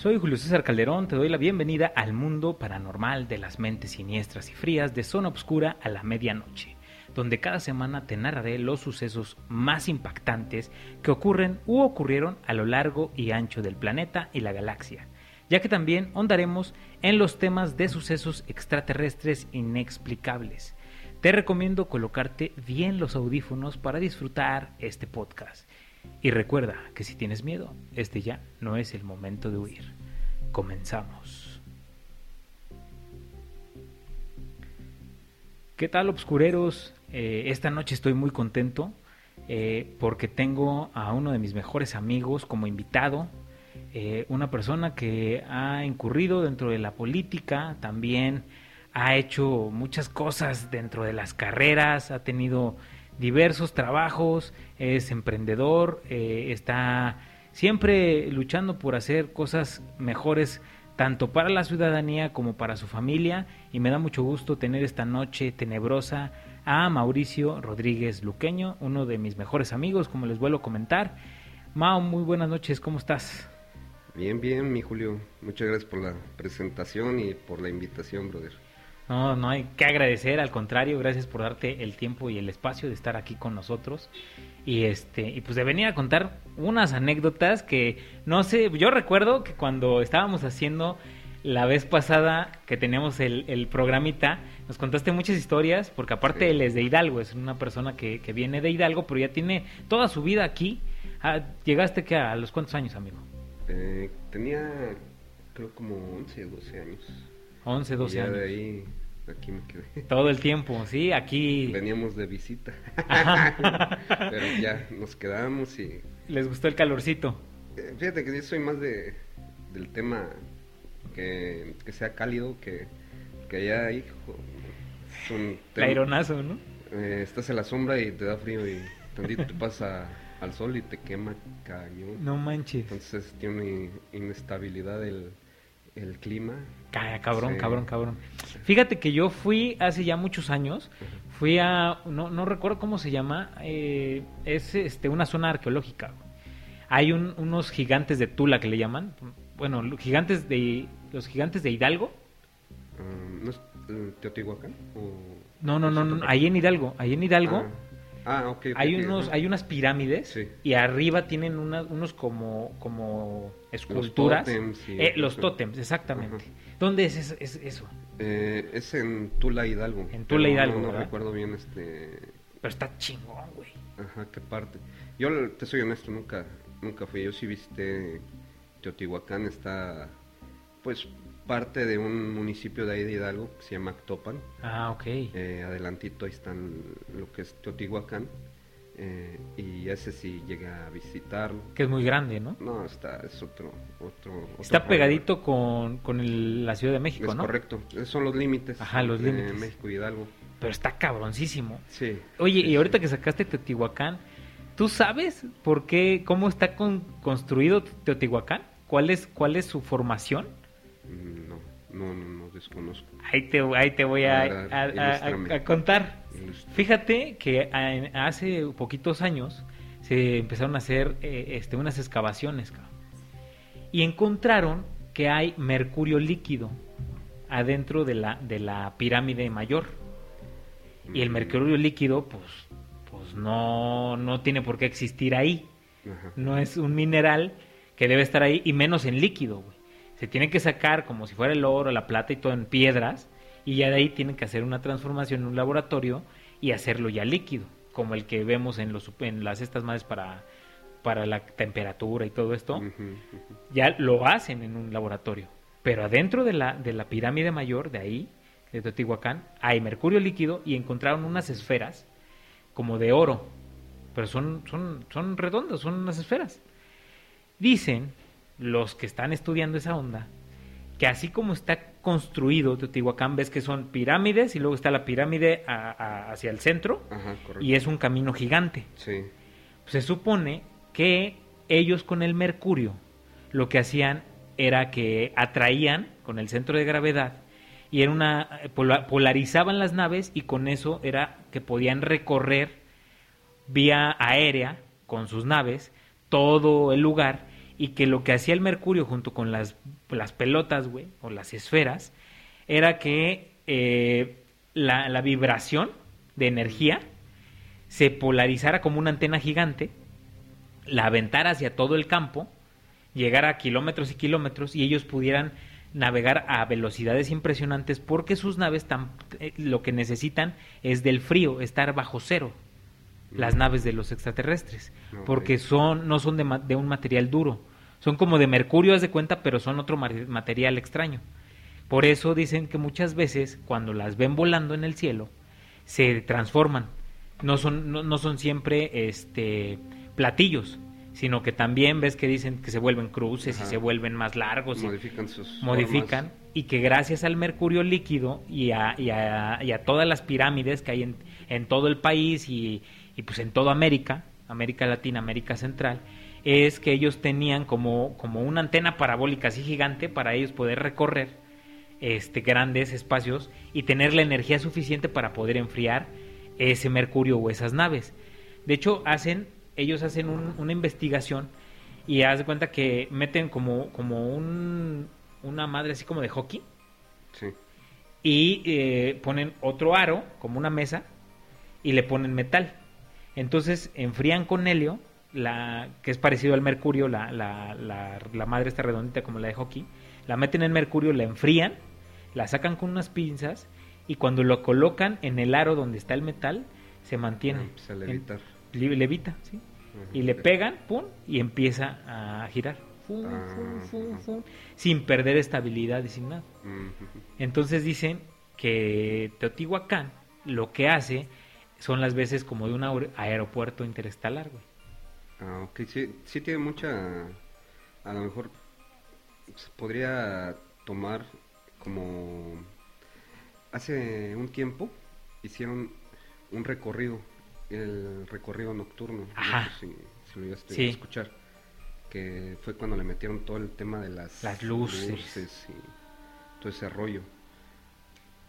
Soy Julio César Calderón, te doy la bienvenida al mundo paranormal de las mentes siniestras y frías de Zona Obscura a la medianoche, donde cada semana te narraré los sucesos más impactantes que ocurren u ocurrieron a lo largo y ancho del planeta y la galaxia, ya que también hondaremos en los temas de sucesos extraterrestres inexplicables. Te recomiendo colocarte bien los audífonos para disfrutar este podcast. Y recuerda que si tienes miedo, este ya no es el momento de huir. Comenzamos. ¿Qué tal, obscureros? Eh, esta noche estoy muy contento eh, porque tengo a uno de mis mejores amigos como invitado. Eh, una persona que ha incurrido dentro de la política, también ha hecho muchas cosas dentro de las carreras, ha tenido diversos trabajos, es emprendedor, está siempre luchando por hacer cosas mejores tanto para la ciudadanía como para su familia y me da mucho gusto tener esta noche tenebrosa a Mauricio Rodríguez Luqueño, uno de mis mejores amigos, como les vuelvo a comentar. Mao, muy buenas noches, ¿cómo estás? Bien, bien, mi Julio. Muchas gracias por la presentación y por la invitación, brother. No, no hay que agradecer, al contrario, gracias por darte el tiempo y el espacio de estar aquí con nosotros y este y pues de venir a contar unas anécdotas que no sé, yo recuerdo que cuando estábamos haciendo la vez pasada que teníamos el, el programita, nos contaste muchas historias, porque aparte él es de Hidalgo, es una persona que, que, viene de Hidalgo, pero ya tiene toda su vida aquí. Ah, ¿Llegaste que a los cuántos años, amigo? Eh, tenía creo como 11, 12 años. 11, 12 y ya años. de ahí aquí me quedé. Todo el tiempo, sí, aquí. Veníamos de visita. Pero ya nos quedamos y. ¿Les gustó el calorcito? Eh, fíjate que yo soy más de del tema que, que sea cálido, que, que allá, hijo. Aeronazo, ¿no? Eh, estás en la sombra y te da frío y tantito te pasa al sol y te quema cañón. No manches. Entonces tiene inestabilidad el, el clima. Cabrón, Sí. cabrón, cabrón. Fíjate que yo fui hace ya muchos años, fui a, no, no recuerdo cómo se llama, eh, es este una zona arqueológica. Hay un- unos gigantes de Tula que le llaman, bueno, gigantes de, los gigantes de Hidalgo. Um, ¿No es eh, Teotihuacán? O... No, no, no, no, ahí en Hidalgo, ahí en Hidalgo. Ah, ah, ok. Hay unos, hay unas pirámides Sí. y arriba tienen una- unos como, como esculturas. tótems y- Eh, los tótems, exactamente. Ajá. ¿Dónde es eso? es eso? Eh, es en Tula Hidalgo. En Tula, Hidalgo, No, recuerdo bien este. Pero está chingón, güey. Ajá, qué parte. Yo te soy honesto, nunca, nunca fui. Yo sí visité Teotihuacán, está pues parte de un municipio de ahí de Hidalgo que se llama Actopan. Ah, ok. Eh, adelantito ahí están lo que es Teotihuacán. eh, y ese sí llega a visitarlo. Que es muy grande, ¿no? No, está, es otro, otro. otro Está pegadito con, con el- la Ciudad de México, Es ¿no? correcto, esos son los límites. Ajá, los límites. México y Hidalgo. Pero está cabroncísimo. Sí. Oye, sí, y ahorita sí. que sacaste Teotihuacán, ¿tú sabes por qué, cómo está con- construido Teotihuacán? ¿Cuál es, ¿Cuál es su formación? No, no, no, no desconozco. Ahí te, ahí te voy a, contar. Fíjate que hace poquitos años se empezaron a hacer eh, este, unas excavaciones cabrón. y encontraron que hay mercurio líquido adentro de la, de la pirámide mayor. Y el Mm, mercurio líquido, pues, pues no, no tiene por qué existir ahí. Ajá. No es un mineral que debe estar ahí y menos en líquido, güey. Se tiene que sacar como si fuera el oro, la plata y todo en piedras y ya de ahí tienen que hacer una transformación en un laboratorio y hacerlo ya líquido, como el que vemos en los en las estas madres para para la temperatura y todo esto. Ya lo hacen en un laboratorio, pero adentro de la de la pirámide mayor de ahí de Teotihuacán hay mercurio líquido y encontraron unas esferas como de oro, pero son son son redondas, son unas esferas. Dicen los que están estudiando esa onda que así como está construido Teotihuacán, ves que son pirámides y luego está la pirámide a- a- hacia el centro Ajá, y es un camino gigante. Sí. Se supone que ellos con el mercurio lo que hacían era que atraían con el centro de gravedad y era una pola- polarizaban las naves y con eso era que podían recorrer vía aérea con sus naves todo el lugar y que lo que hacía el mercurio junto con las, las pelotas, güey, o las esferas, era que eh, la, la vibración de energía se polarizara como una antena gigante, la aventara hacia todo el campo, llegara a kilómetros y kilómetros y ellos pudieran navegar a velocidades impresionantes porque sus naves tan, eh, lo que necesitan es del frío, estar bajo cero, las Mm. naves de los extraterrestres, porque son no son de, de un material duro, son como de mercurio, haz de cuenta, pero son otro material extraño. Por eso dicen que muchas veces cuando las ven volando en el cielo se transforman, no son no, no son siempre este platillos, sino que también ves que dicen que se vuelven cruces y se vuelven más largos y modifican sus modifican formas. y que gracias al mercurio líquido y a, y a- y a todas las pirámides que hay en, en todo el país y, y pues en toda América, América Latina, América Central, es que ellos tenían como, como una antena parabólica así gigante para ellos poder recorrer este, grandes espacios y tener la energía suficiente para poder enfriar ese mercurio o esas naves. De hecho, hacen, ellos hacen un- una investigación y haz de cuenta que meten como, como un, una madre así como de hockey Sí. y eh, ponen otro aro, como una mesa, y le ponen metal. Entonces enfrían con helio, la, que es parecido al mercurio, la, la, la, la madre está redondita como la de hockey, la meten en mercurio, la enfrían, la sacan con unas pinzas y cuando lo colocan en el aro donde está el metal, se mantiene. Ah, empieza a En- levitar. li- levita, ¿sí? Ajá, Y le pegan, pum, y empieza a girar. Fum, Ah, fum, fum, sin perder estabilidad y sin nada. Entonces dicen que Teotihuacán lo que hace son las veces como de un aer- aeropuerto interestelar, güey. Ah, ok, sí, sí tiene mucha, a lo mejor se podría tomar como, hace un tiempo hicieron un recorrido, el recorrido nocturno, no sé si, si lo llegaste Sí. a escuchar, que fue cuando le metieron todo el tema de las, Las luces. y todo ese rollo.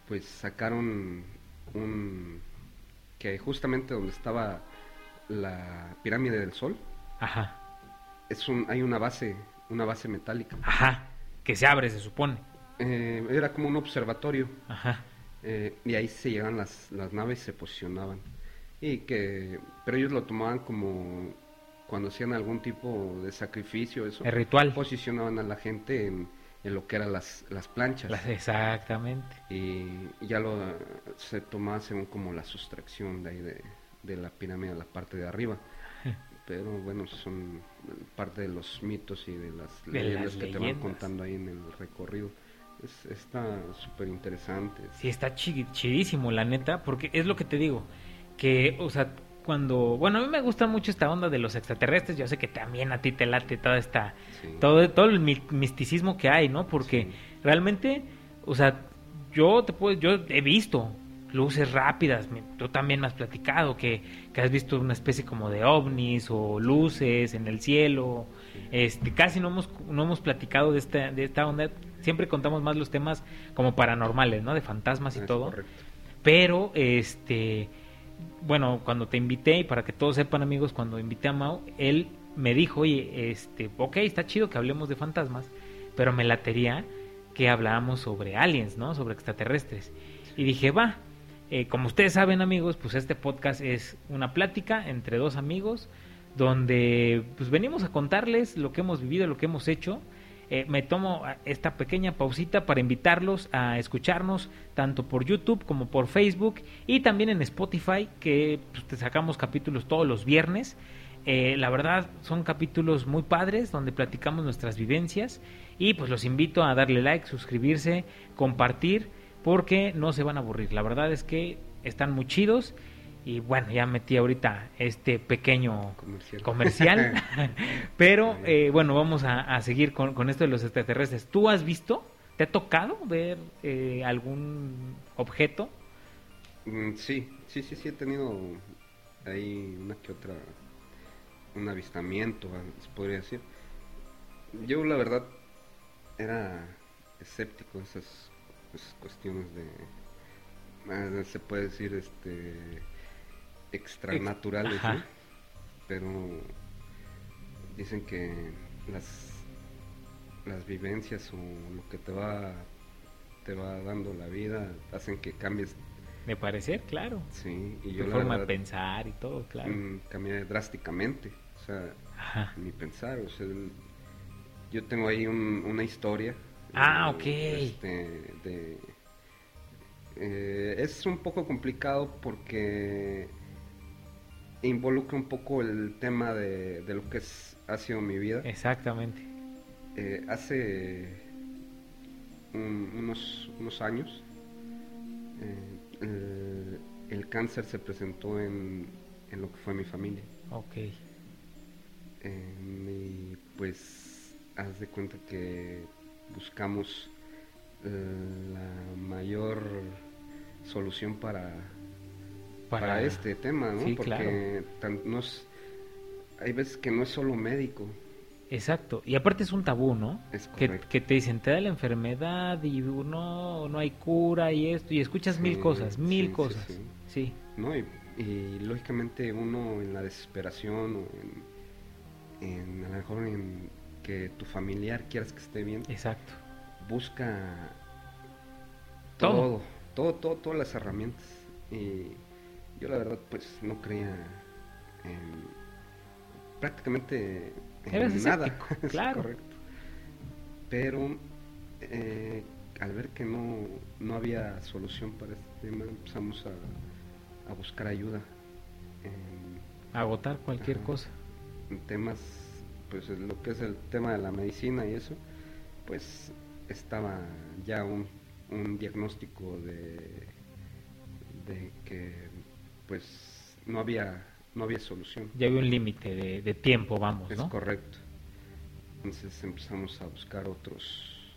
Pues sacaron un, que justamente donde estaba la pirámide del sol, Ajá, es un, hay una base, una base metálica. ajá, que se abre, se supone. Eh, era como un observatorio Ajá, eh, y ahí se llegaban las, las naves y se posicionaban. Y que, pero ellos lo tomaban como cuando hacían algún tipo de sacrificio, eso. el ritual. Posicionaban a la gente en, en lo que eran las, las planchas. Las- exactamente. Y ya lo se tomaba según como la sustracción de ahí de, de la pirámide a la parte de arriba. Pero bueno, son parte de los mitos y de las De leyendas las que te van contando ahí en el recorrido. Es, está súper interesante. Sí, está chi- chidísimo, la neta, porque es lo que te digo, que, o sea, cuando, bueno, a mí me gusta mucho esta onda de los extraterrestres, yo sé que también a ti te late toda esta, Sí. todo, todo el mi- misticismo que hay, ¿no? Porque Sí. realmente, o sea, yo te puedo, yo he visto luces rápidas, tú también me has platicado que, que has visto una especie como de ovnis o luces en el cielo, este, casi no hemos, no hemos platicado de esta, de esta onda, siempre contamos más los temas como paranormales, ¿no? De fantasmas y Es todo. correcto. Pero, este, bueno, cuando te invité, y para que todos sepan amigos, cuando invité a Mau, él me dijo, oye, este, ok, está chido que hablemos de fantasmas, pero me latería que habláramos sobre aliens, ¿no? Sobre extraterrestres. Y dije, va, eh, como ustedes saben amigos, pues este podcast es una plática entre dos amigos, donde pues venimos a contarles lo que hemos vivido, lo que hemos hecho, eh, me tomo esta pequeña pausita para invitarlos a escucharnos tanto por YouTube como por Facebook y también en Spotify, que pues, te sacamos capítulos todos los viernes. Eh, la verdad son capítulos muy padres donde platicamos nuestras vivencias y pues los invito a darle like, suscribirse, compartir porque no se van a aburrir. La verdad es que están muy chidos y bueno, ya metí ahorita este pequeño Comercial. comercial. Pero eh, bueno, vamos a, a seguir con, con esto de los extraterrestres. ¿Tú has visto? ¿Te ha tocado ver eh, algún objeto? Mm, sí, sí, sí, sí, he tenido ahí una que otra, un avistamiento, ah, se podría decir. Yo la verdad era escéptico esas, esas cuestiones de, se puede decir, este, extranaturales. Pero dicen que las, las vivencias o lo que te va, te va dando la vida hacen que cambies. De parecer, claro. Sí, y Tu yo la forma de pensar y todo, claro. mm, cambié drásticamente. O sea, Ajá. mi pensar. O sea, yo tengo ahí un- una historia. Ah, ok. este, de- eh, es un poco complicado porque involucra un poco el tema de, de lo que es, ha sido mi vida. Exactamente. Eh, hace un- unos, unos años eh, el, el cáncer se presentó en, en lo que fue mi familia. Ok. Eh, y pues haz de cuenta que buscamos eh, la mayor solución para, para, este tema, ¿no? Sí, Porque claro. tan- no es- hay veces que no es solo médico, Exacto. Y aparte es un tabú, ¿no? es Que, te dicen, te da la enfermedad y no, no hay cura y esto. Y escuchas mil cosas, mil sí, cosas. sí. Sí. ¿no? Y, y lógicamente uno en la desesperación o en, en a lo mejor en que tu familiar quieras que esté bien, exacto. busca Todo. todo, todo, todo, todas las herramientas. Y yo la verdad pues no creía en prácticamente en nada. escéptico, claro. correcto. Pero eh, al ver que no, no había solución para este tema, empezamos a, a buscar ayuda en, Agotar cualquier Ajá. cosa. en temas, pues lo que es el tema de la medicina y eso, pues estaba ya un, un diagnóstico de, de que pues no había no había solución. Ya había un límite de, de tiempo, vamos, Es ¿no? correcto. Entonces empezamos a buscar otros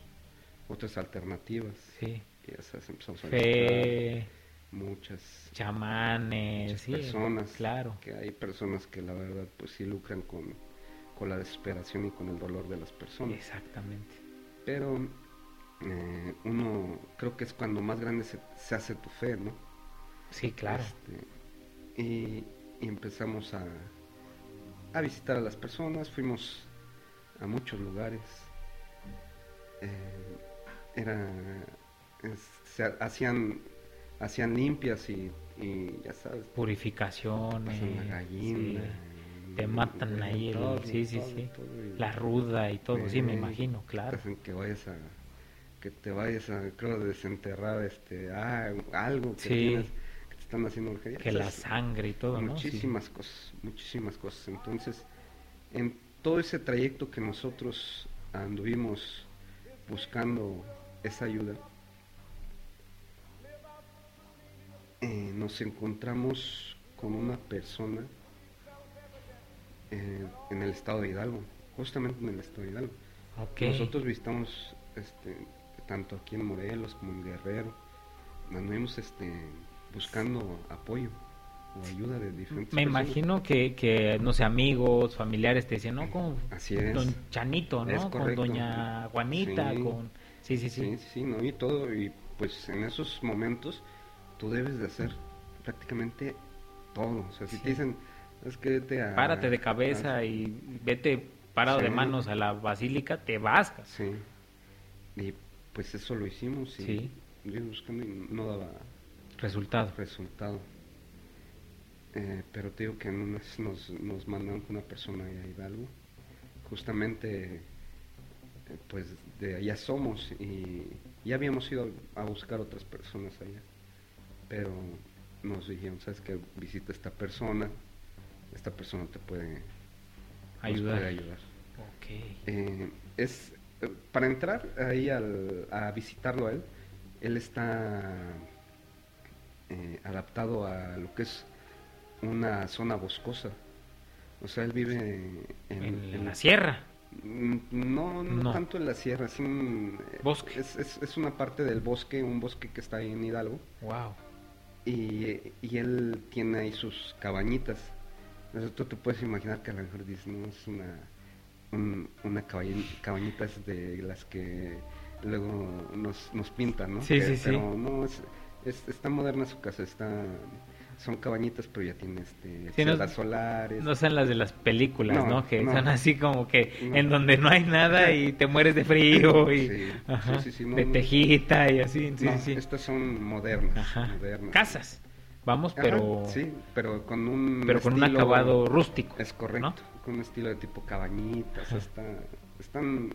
otras alternativas. Sí. Y esas empezamos a Fe, muchas chamanes, muchas sí, personas. claro. Que hay personas que la verdad pues sí lucran con, con la desesperación y con el dolor de las personas. Exactamente. Pero eh, uno creo que es cuando más grande se, se hace tu fe, ¿no? Sí, claro. Este, y, y empezamos a, a visitar a las personas, fuimos a muchos lugares. Eh, era, es- se ha- hacían, hacían limpias y, y ya sabes, Purificaciones. la gallina. sí. Te matan ahí, el- sí, sí, todo, sí. todo, La ruda y todo, sí, me imagino, claro. que vayas a que te vayas a creo desenterrar este ah, algo que Sí. tienes que te están haciendo brujería. Que la sangre y todo, muchísimas cosas muchísimas cosas entonces en todo ese trayecto que nosotros anduvimos buscando esa ayuda eh, nos encontramos con una persona eh, en el estado de Hidalgo justamente en el estado de Hidalgo Ok. nosotros visitamos este, tanto aquí en Morelos como en Guerrero. Anduvimos este, buscando apoyo o ayuda de diferentes Me personas. imagino que, que, no sé, amigos, familiares te decían, no, con Así es. don Chanito, Es ¿no? Con doña Juanita, Sí. con... Sí, sí, sí. Sí, sí, sí, ¿no? Y todo, y pues en esos momentos tú debes de hacer prácticamente todo. O sea, si Sí. te dicen, es que vete a... Párate de cabeza y vete parado de manos a la basílica, te vas. Sí. Y pues eso lo hicimos y Sí. buscando y no daba Resultado. resultado. Eh, pero te digo que en una vez nos, nos mandaron con una persona allá a Hidalgo. Justamente, eh, pues de allá somos y ya habíamos ido a buscar otras personas allá. Pero nos dijeron, sabes que visita a esta persona, esta persona te puede Ayudar. puede ayudar. Eh, es eh, para entrar ahí al- a visitarlo a él, él está eh, adaptado a lo que es una zona boscosa. O sea, él vive en, En, en- la sierra. Mm, No, no, No. tanto en la sierra, es, un- Bosque. Es, es- es una parte del bosque, un bosque que está ahí en Hidalgo. Wow. Y, y él tiene ahí sus cabañitas. Entonces tú te puedes imaginar que a lo mejor dices, no, es una, un- una cabañi- cabañita es de las que luego nos, nos pintan, ¿no? Sí, Que- sí, sí. Pero no, es, es- está moderna su casa, está... son cabañitas, pero ya tiene este, Sí, no- solares. No son las de las películas, ¿no? No, Que no. son así como que en donde no hay nada y te mueres de frío y Sí, ajá, sí, sí, sí, de tejita y así. Sí, sí, sí. estas son modernas. Ajá. modernas. Casas, vamos, Ajá, pero, sí, pero con un pero con un estilo- acabado rústico. Es correcto, ¿no? con un estilo de tipo cabañitas, está, están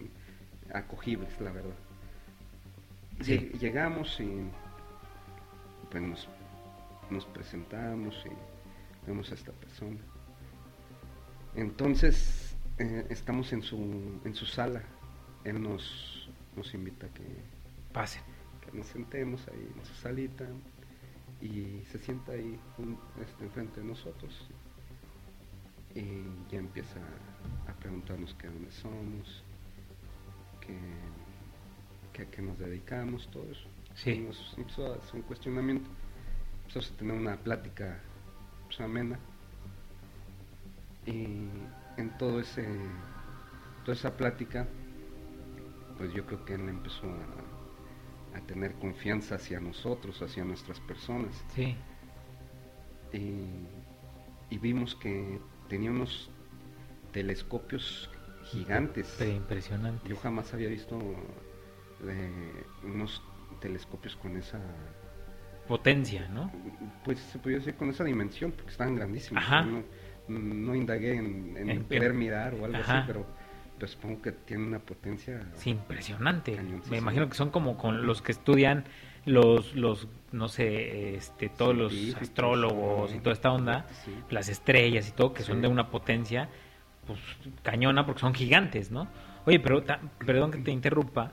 acogibles, la verdad. Sí. Lleg- Llegamos y pues nos, nos presentamos y vemos a esta persona. Entonces eh, estamos en su, en su sala. Él nos, nos invita a que, Pasen. que nos sentemos ahí en su salita y se sienta ahí jun- este, enfrente de nosotros y ya empieza a preguntarnos qué dónde somos, qué, qué- a qué nos dedicamos, todo eso. Sí. Y Nos empezó a hacer un cuestionamiento, empezamos a tener una plática pues, amena y en todo ese toda esa plática pues yo creo que él empezó a, a tener confianza hacia nosotros, hacia nuestras personas Sí. y, y vimos que tenía unos telescopios gigantes. Pero impresionante. Yo jamás había visto eh, unos telescopios con esa, Potencia, ¿no? pues se podría decir con esa dimensión, porque estaban grandísimos. Ajá. No, no indagué en, en En- querer en- mirar o algo Ajá. así, pero pues supongo que tiene una potencia. Impresionante. Me imagino que son como con los que estudian los, los no sé, este, todos los astrólogos y toda esta onda, Sí. las estrellas y todo, que son Sí. de una potencia, pues, cañona porque son gigantes, ¿no? Oye, pero, ta- perdón que te interrumpa,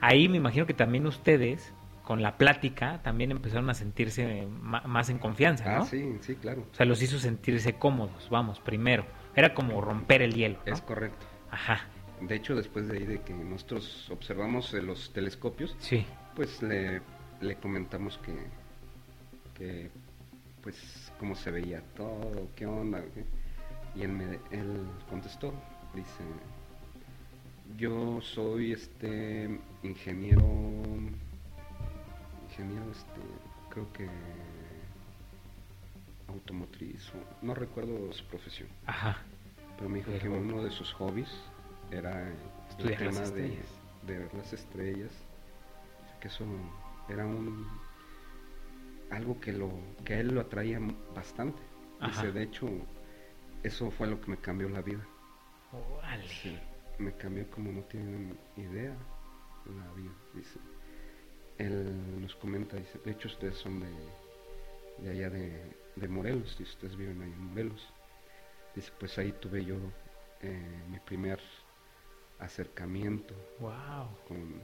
ahí me imagino que también ustedes, con la plática, también empezaron a sentirse más en confianza, Ah, ¿no? sí, sí, claro. O sea, los hizo sentirse cómodos, vamos, primero. Era como romper el hielo, ¿no? Es correcto. Ajá, De hecho, después de ahí de que nosotros observamos eh, los telescopios, sí. pues le, le comentamos que, que, pues, cómo se veía todo, qué onda. qué. Y él, me, él contestó, dice, yo soy este ingeniero, ingeniero, este, creo que automotriz, o- no recuerdo su profesión, Ajá. Pero me dijo que uno de sus hobbies era el Estudiar las tema de, ver las estrellas, que eso era un algo que lo que a él lo atraía bastante. Dice, de hecho, eso fue lo que me cambió la vida. Me cambió como no tienen idea la vida. Dice, él nos comenta, dice, de hecho ustedes son de, de allá de, de Morelos, dice, ustedes viven ahí en Morelos. Dice, pues ahí tuve yo eh, mi primer acercamiento Wow. con,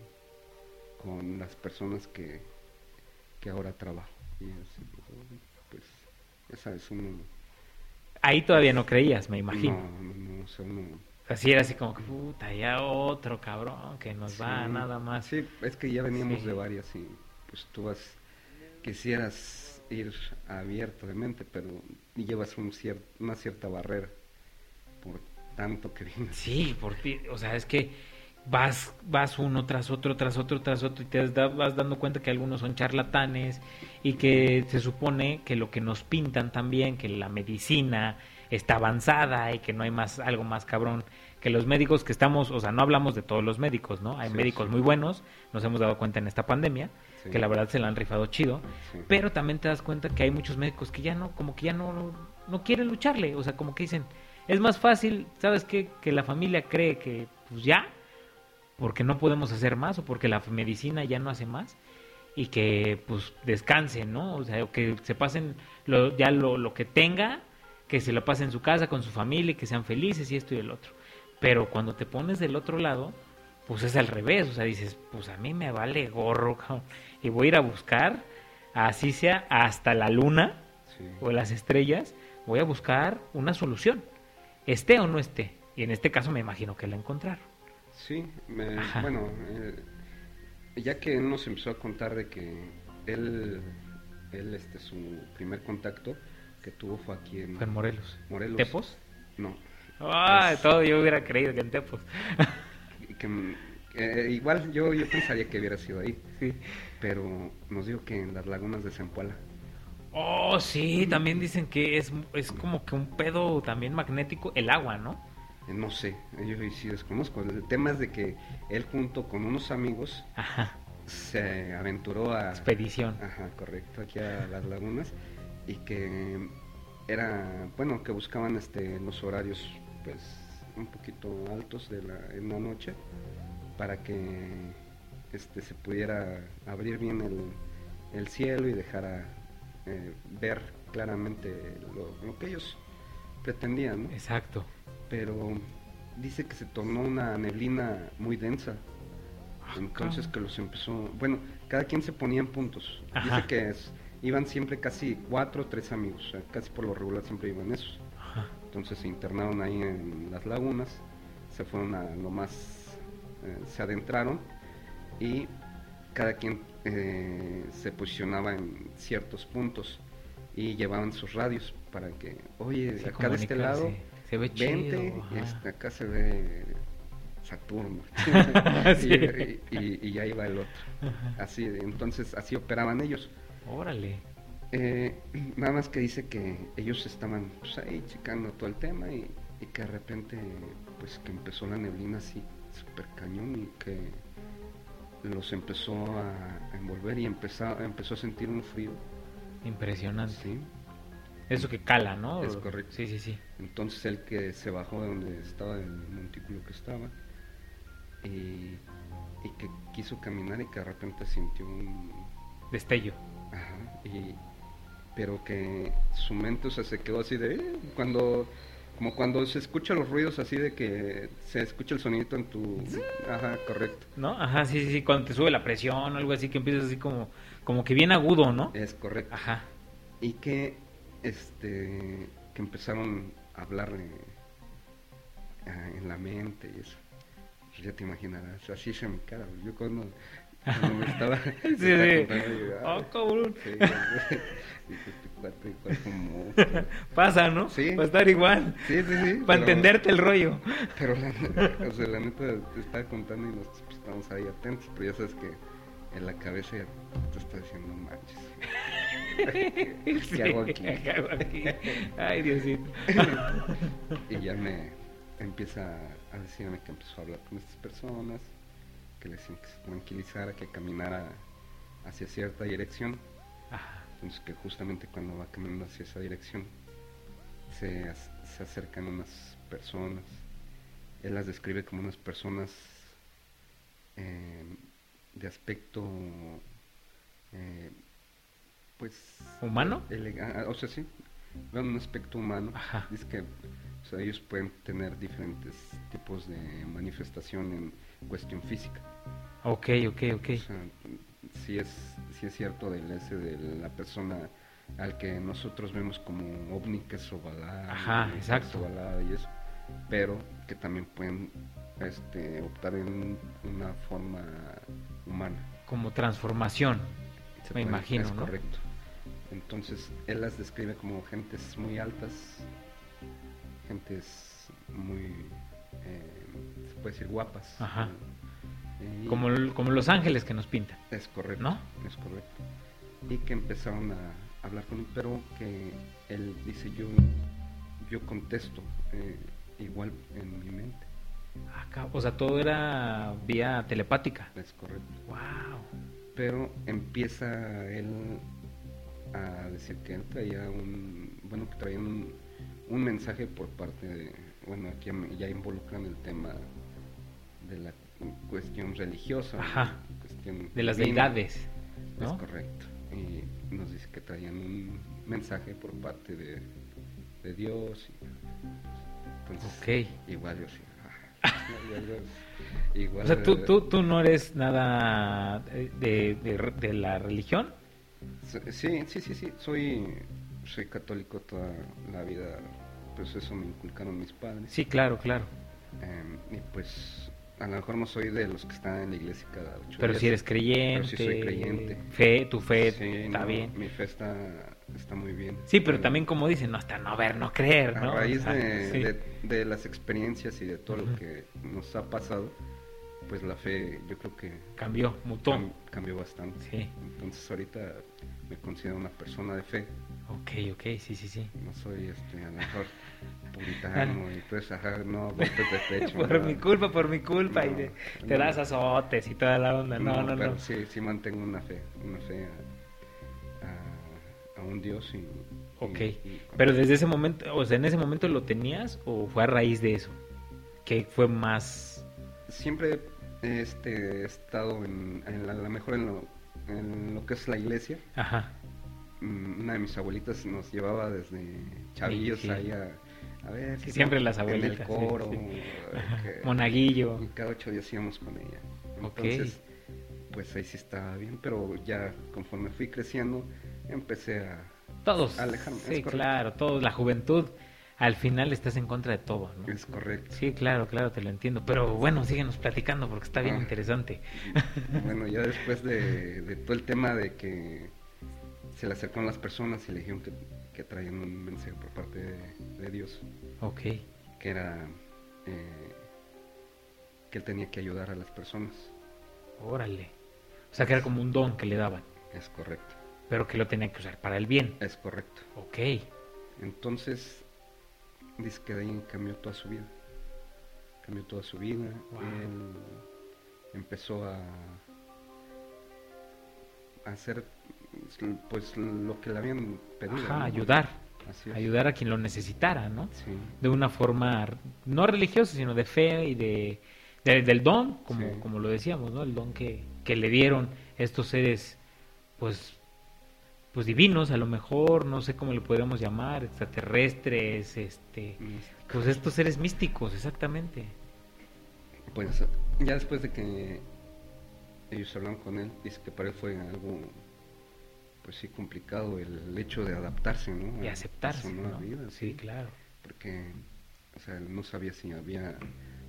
con las personas que, que ahora trabajo. Y así, pues, ya sabes, uno... Ahí todavía no creías, me imagino. No, no, no, o sea, uno... Así era así como que, puta, ya otro cabrón que nos va nada más. Sí, es que ya veníamos Sí. de varias y pues tú vas, quisieras ir abierto de mente, pero llevas un cier- una cierta barrera por tanto que vienes. Sí, por ti, o sea, es que vas, vas uno tras otro, tras otro, tras otro, y te vas dando cuenta que algunos son charlatanes y que se supone que lo que nos pintan también, que la medicina está avanzada y que no hay más, algo más cabrón que los médicos que estamos, o sea, no hablamos de todos los médicos, ¿no? Hay Sí, médicos sí. muy buenos, nos hemos dado cuenta en esta pandemia, Sí. que la verdad se la han rifado chido, Sí. pero también te das cuenta que hay muchos médicos que ya no, como que ya no, no quieren lucharle, o sea, como que dicen, es más fácil, ¿sabes qué? Que la familia cree que, pues ya, porque no podemos hacer más o porque la medicina ya no hace más y que, pues, descansen, ¿no? O sea, que se pasen lo, ya lo, lo que tenga, que se lo pasen en su casa con su familia y que sean felices y esto y el otro. Pero cuando te pones del otro lado, pues es al revés, o sea, dices, pues a mí me vale gorro, cabrón, y voy a ir a buscar, así sea, hasta la luna Sí. o las estrellas, voy a buscar una solución, esté o no esté. Y en este caso me imagino que la encontraron. Sí, me- bueno, eh, ya que él nos empezó a contar de que él, él este, su primer contacto que tuvo fue aquí en Fue en Morelos. Morelos. ¿Tepos? No, Ah, Es- todo yo hubiera creído que en Tepos. que- que, eh, igual yo, yo pensaría que hubiera sido ahí, Sí. Pero nos dijo que en las lagunas de Zempoala. Oh, sí, también dicen que es, es como que un pedo también magnético el agua, ¿no? Eh, No sé, yo sí desconozco. El tema es de que él junto con unos amigos Ajá, se aventuró a... expedición. Ajá, correcto, aquí a las lagunas y que era, bueno, que buscaban este los horarios pues un poquito altos de la, en la noche para que este se pudiera abrir bien el, el cielo y dejara eh, ver claramente lo, lo que ellos pretendían, ¿no? Exacto. pero dice que se tornó una neblina muy densa. Ah, Entonces que los empezó, bueno, cada quien se ponía en puntos. Ajá. Dice que es- iban siempre casi cuatro o tres amigos, o sea, casi por lo regular siempre iban esos. Ajá. Entonces se internaron ahí en las lagunas, se fueron a lo más, eh, se adentraron y cada quien eh, se posicionaba en ciertos puntos y llevaban sus radios para que, oye, Sí, acá de este lado, comunicarse. Se ve vente, este, acá se ve Saturno. Sí. y, y- y ya iba el otro. Ajá. Así, entonces así operaban ellos. Órale. Eh, nada más que dice que ellos estaban pues, ahí checando todo el tema y, y que de repente pues que empezó la neblina así súper cañón y que los empezó a, envolver y empezó, empezó a sentir un frío. Impresionante. ¿sí? Eso que cala, ¿no? Es correcto. Sí, sí, sí. Entonces él que se bajó de donde estaba el montículo que estaba y, y que quiso caminar y que de repente sintió un... Destello. Ajá, y, pero que su mente o sea, se quedó así de... "Eh", Cuando... Como cuando se escuchan los ruidos así de que se escucha el sonidito en tu... Ajá, correcto. ¿No? Ajá, sí, sí, sí. Cuando te sube la presión o algo así, que empiezas así como, como que bien agudo, ¿no? Es correcto. Ajá. Y que, este, que empezaron a hablar eh, ah, en la mente y eso. Pues ya te imaginarás, así se me cara. Yo cuando, me estaba, Sí, sí. Ah, "Ay, cabrón. sí, como... Pasa, ¿no? Sí. Va a estar igual. Sí, sí, sí. Para entenderte el rollo. Pero la, o sea, la neta te estaba contando y nosotros pues, estamos ahí atentos, pero ya sabes que en la cabeza te está diciendo, no manches. ¿Qué hago aquí? ¿Qué hago aquí? Ay, Diosito. y ya me empieza a decirme que empezó a hablar con estas personas, que le decían que se tranquilizara, que caminara hacia cierta dirección. Ajá. Entonces que justamente cuando va caminando hacia esa dirección se, se acercan unas personas. Él las describe como unas personas eh, de aspecto eh, pues ¿Humano? elega- o sea sí un aspecto humano Ajá. dice que o sea, ellos pueden tener diferentes tipos de manifestación en cuestión física Ok, ok, ok. o sea, sí es, sí es cierto del ese de la persona al que nosotros vemos como ovni que es ovalada, Ajá, exacto. ovalada y eso, pero que también pueden este, optar en una forma humana. Como transformación. Se Me puede- imagino, es ¿no? correcto. Entonces, él las describe como gentes muy altas, gentes muy, eh, se puede decir, guapas. Ajá. Y- Como, como los ángeles que nos pintan. es correcto. ¿No? Es correcto. Y que empezaron a hablar con él, pero que él dice, yo, yo contesto eh, igual en mi mente. Acá, o sea, todo era vía telepática. Es correcto. Wow. Pero empieza él a decir que él traía un, bueno, que traía un, un mensaje por parte de, bueno, aquí ya- involucran el tema de la cuestión religiosa, Ajá. cuestión De las divina. deidades. Es correcto. Y nos dice que traían un mensaje por parte de, de Dios. entonces, Ok. igual yo sí. ah, igual, O sea, ¿tú, eh, tú, tú no eres nada de, de- de la religión. Sí, sí, sí, sí. Soy, soy católico toda la vida. Pues eso me inculcaron mis padres. Sí, claro, claro. Eh, y pues a lo mejor no soy de los que están en la iglesia cada ocho Pero días. si eres creyente. Pero sí soy creyente. Fe, tu fe Sí, está no, bien. Mi fe está, está muy bien. Sí, pero Eh, también como dicen, no hasta no ver, no creer, A ¿no? raíz O sea, de, sí. de- de las experiencias y de todo Ujú. lo que nos ha pasado, pues la fe yo creo que Cambió, mutó. cam- cambió bastante. Sí. Entonces ahorita me considero una persona de fe. Ok, ok, sí, sí, sí. No soy este, a lo mejor puritano y pues ajá, no, golpes de pecho. por nada. mi culpa, por mi culpa. y te, te no. das azotes y toda la onda. No, no, pero no. Sí, sí mantengo una fe, una fe a, a- a un Dios y... y- Ok. y- Pero desde ese momento, o sea, ¿en ese momento lo tenías o fue a raíz de eso? Que fue más... Siempre este, he estado en, en la, a lo mejor en lo, en lo que es la iglesia. Ajá. Mm, Una de mis abuelitas nos llevaba desde chavillos sí. ahí a, a ver... Sí, siempre no, las en abuelitas, el sí, coro. que- Monaguillo. Y cada ocho días íbamos con ella. Ok. Entonces, pues ahí sí estaba bien, pero ya conforme fui creciendo, empecé a... Todos. Alejarme, Sí, claro, todos. La juventud, al final estás en contra de todo, ¿no? Es correcto. Sí, claro, claro, te lo entiendo. Pero bueno, síguenos platicando porque está bien Ah. interesante. Bueno, ya después de, de todo el tema de que se le acercaron las personas y le dijeron que, que traían un mensaje por parte de, de Dios, Ok. que era eh, que él tenía que ayudar a las personas. Órale. O sea, que era como un don que le daban, Es correcto, pero que lo tenía que usar para el bien. es correcto. Ok. Entonces, dice que ahí cambió toda su vida. Cambió toda su vida. Wow. Él empezó a, a hacer pues lo que le habían pedido. Ajá, ¿no? ayudar. Así. Ayudar a quien lo necesitara, ¿no? Sí, De una forma no religiosa, sino de fe y de, de- del don, como, Sí. como lo decíamos, ¿no? El don que, que le dieron estos seres, pues, pues divinos, a lo mejor, no sé cómo le podríamos llamar, extraterrestres, este, pues estos seres místicos, exactamente. Pues ya después de que ellos hablaron con él, dice que para él fue algo, pues sí, complicado el hecho de adaptarse, ¿no? Y A- a aceptarse, su nueva ¿no? vida, Sí, claro. porque o sea, él no sabía si había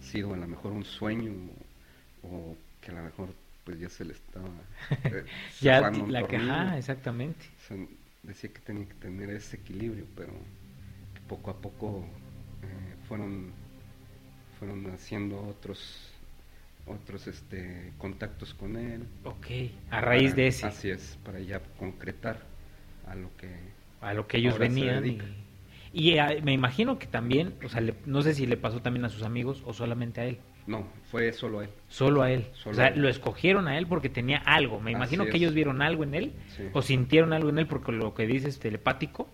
sido a lo mejor un sueño o que a lo mejor pues ya se le estaba eh, Ya un la ajá, exactamente. O sea, decía que tenía que tener ese equilibrio, pero poco a poco eh, fueron fueron haciendo otros otros este contactos con él Ok, a raíz para- de ese, así es para ya concretar a lo que a lo que ellos venían. Y, ah, me imagino que también, o sea, le- no sé si le pasó también a sus amigos o solamente a él. No fue solo a él Solo a él. Solo o sea, él. lo escogieron a él porque tenía algo. Me Así imagino que es. ellos vieron algo en él Sí. o sintieron algo en él porque lo que dices telepático,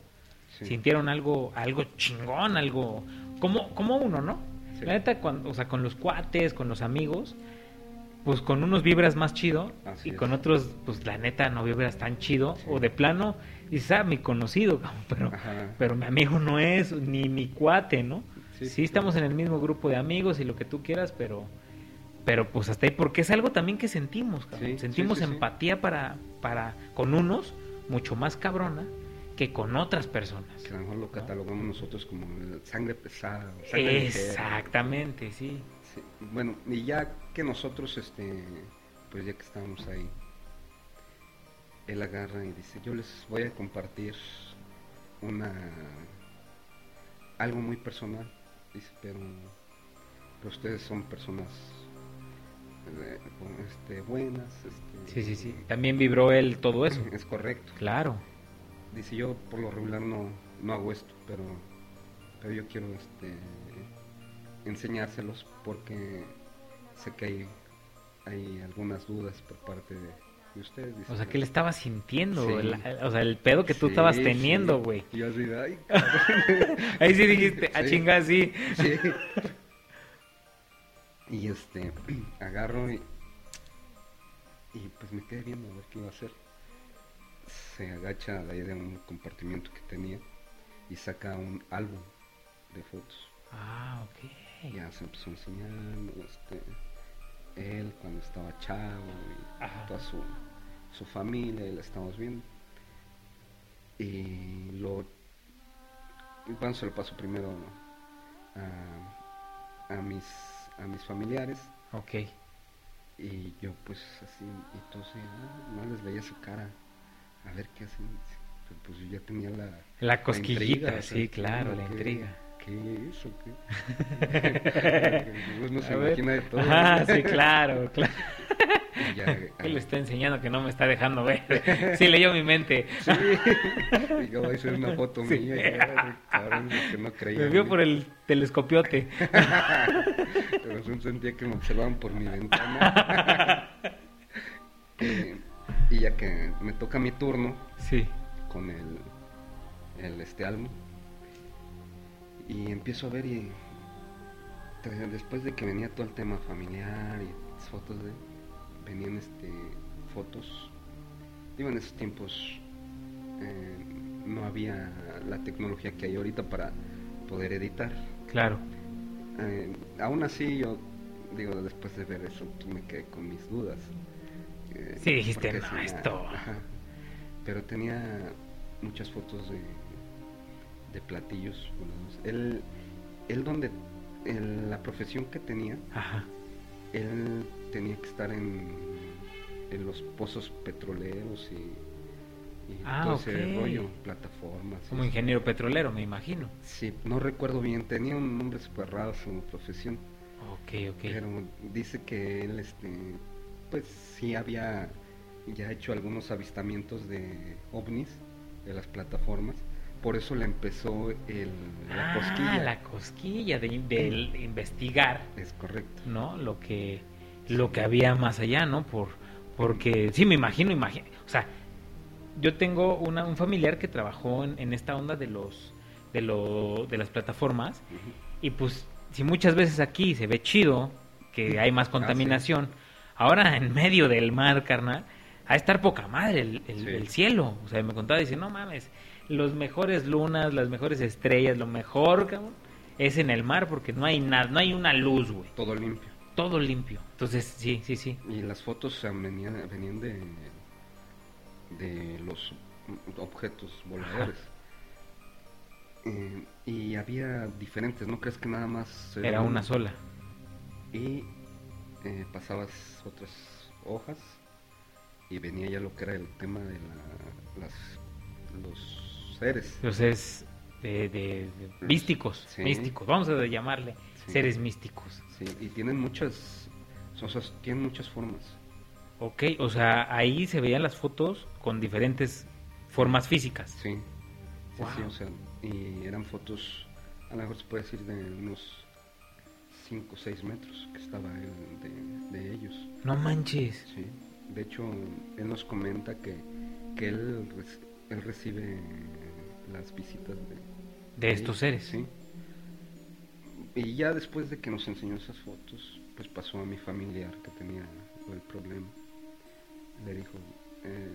Sí. sintieron algo algo chingón, algo como como uno, ¿no? Sí. La neta cuando, o sea, con los cuates, con los amigos, pues con unos vibras más chido Así y es. con otros pues la neta no vibras tan chido o de plano dices, "Ah, mi conocido", pero Ajá. pero mi amigo no es ni mi cuate, ¿no? Sí, estamos en el mismo grupo de amigos y lo que tú quieras, pero pero pues hasta ahí porque es algo también que sentimos, cabrón. Sentimos empatía para para con unos mucho más cabrona que con otras personas. que a lo mejor lo catalogamos nosotros como sangre pesada ligera. Exactamente, sí. Sí, Bueno, y ya que nosotros, este, pues ya que estábamos ahí, él agarra y dice, yo les voy a compartir una, algo muy personal, dice, pero, pero ustedes son personas eh, este, buenas, este, Sí, sí, sí. También vibró él todo eso. es correcto. Claro. Dice, yo por lo regular no, no hago esto, pero, pero yo quiero este, enseñárselos porque sé que hay, hay algunas dudas por parte de, ustedes. O sea, que él estaba sintiendo, Sí. o sea, el pedo que tú Sí, estabas teniendo, güey. Y yo así ay, cabrón". Ahí sí dijiste, a Sí. chingar, sí. Sí. Y este, agarro y, y pues me quedé viendo a ver qué iba a hacer. Se agacha de ahí de un compartimiento que tenía y saca un álbum de fotos. Ah, ok. Ya se empezó a enseñar este, él cuando estaba chavo y Ajá. toda su, su familia, y la estamos viendo. Y lo. Bueno, se lo paso primero a, a mis, a mis familiares. Ok. Y yo, pues así, y entonces no les veía su cara. A ver qué hacen. Pues yo ya tenía la. La cosquillita, intriga, sí, claro, la ¿qué- intriga. ¿Qué ¿qué es o qué? Uno se ver. imagina de todo. Ah, sí, claro, claro. Ya, Él ah, le está enseñando que no me está dejando ver. Sí, leyó mi mente. Sí, yo voy a hacer una foto Sí. mía. cabrón, que no creía. Me vio por el telescopiote. Pero sí sentía que me observaban por mi ventana. Eh, y ya que me toca mi turno Sí. con el, el este álbum, y empiezo a ver y después de que venía todo el tema familiar y fotos de venían este fotos digo en esos tiempos eh, no había la tecnología que hay ahorita para poder editar Claro. eh, aún así yo digo después de ver eso pues, me quedé con mis dudas Eh, Sí, dijiste, "No, esto". ajá. pero tenía muchas fotos de, de platillos voladores. él él donde la profesión que tenía Ajá. él tenía que estar en, en los pozos petroleros y, y Ah, todo ese rollo, plataformas. Como eso. ingeniero petrolero, me imagino. Sí, no recuerdo bien, tenía un nombre súper raro su profesión, Ok, ok. pero dice que él, este, pues sí había ya hecho algunos avistamientos de ovnis, de las plataformas, por eso le empezó el, la ah, cosquilla. la cosquilla de, del investigar, Es correcto. ¿no? Lo que lo que había más allá, ¿no? Por porque sí me imagino, imagino, o sea, yo tengo una, un familiar que trabajó en, en esta onda de los de lo, de las plataformas y pues si muchas veces aquí se ve chido que hay más Ah, sí. contaminación, ahora en medio del mar, carnal, a estar poca madre el, el- Sí. el cielo. O sea, me contaba, dice, no mames, los mejores lunas, las mejores estrellas, lo mejor, cabrón, es en el mar porque no hay nada, no hay una luz, güey. Todo limpio. Todo limpio. Entonces, sí, sí, sí. Y las fotos venían, venían de, de los objetos voladores. Eh, y había diferentes, no crees que nada más Era una sola. Y eh, pasabas otras hojas y venía ya lo que era el tema de la- las, los seres. Entonces, de, de- de místicos, Sí. místicos, vamos a llamarle Sí. seres místicos. Sí, y tienen muchas, o sea, tienen muchas formas. Ok, o sea, ahí se veían las fotos con diferentes formas físicas. Sí, sí, sí, Wow. o sea, y eran fotos, a lo mejor se puede decir de unos 5 o 6 metros que estaba él de, de ellos. No manches. Sí, de hecho, él nos comenta que, que él, él recibe las visitas de, De estos seres. Sí. Y ya después de que nos enseñó esas fotos, pues pasó a mi familiar que tenía el problema. Le dijo, eh,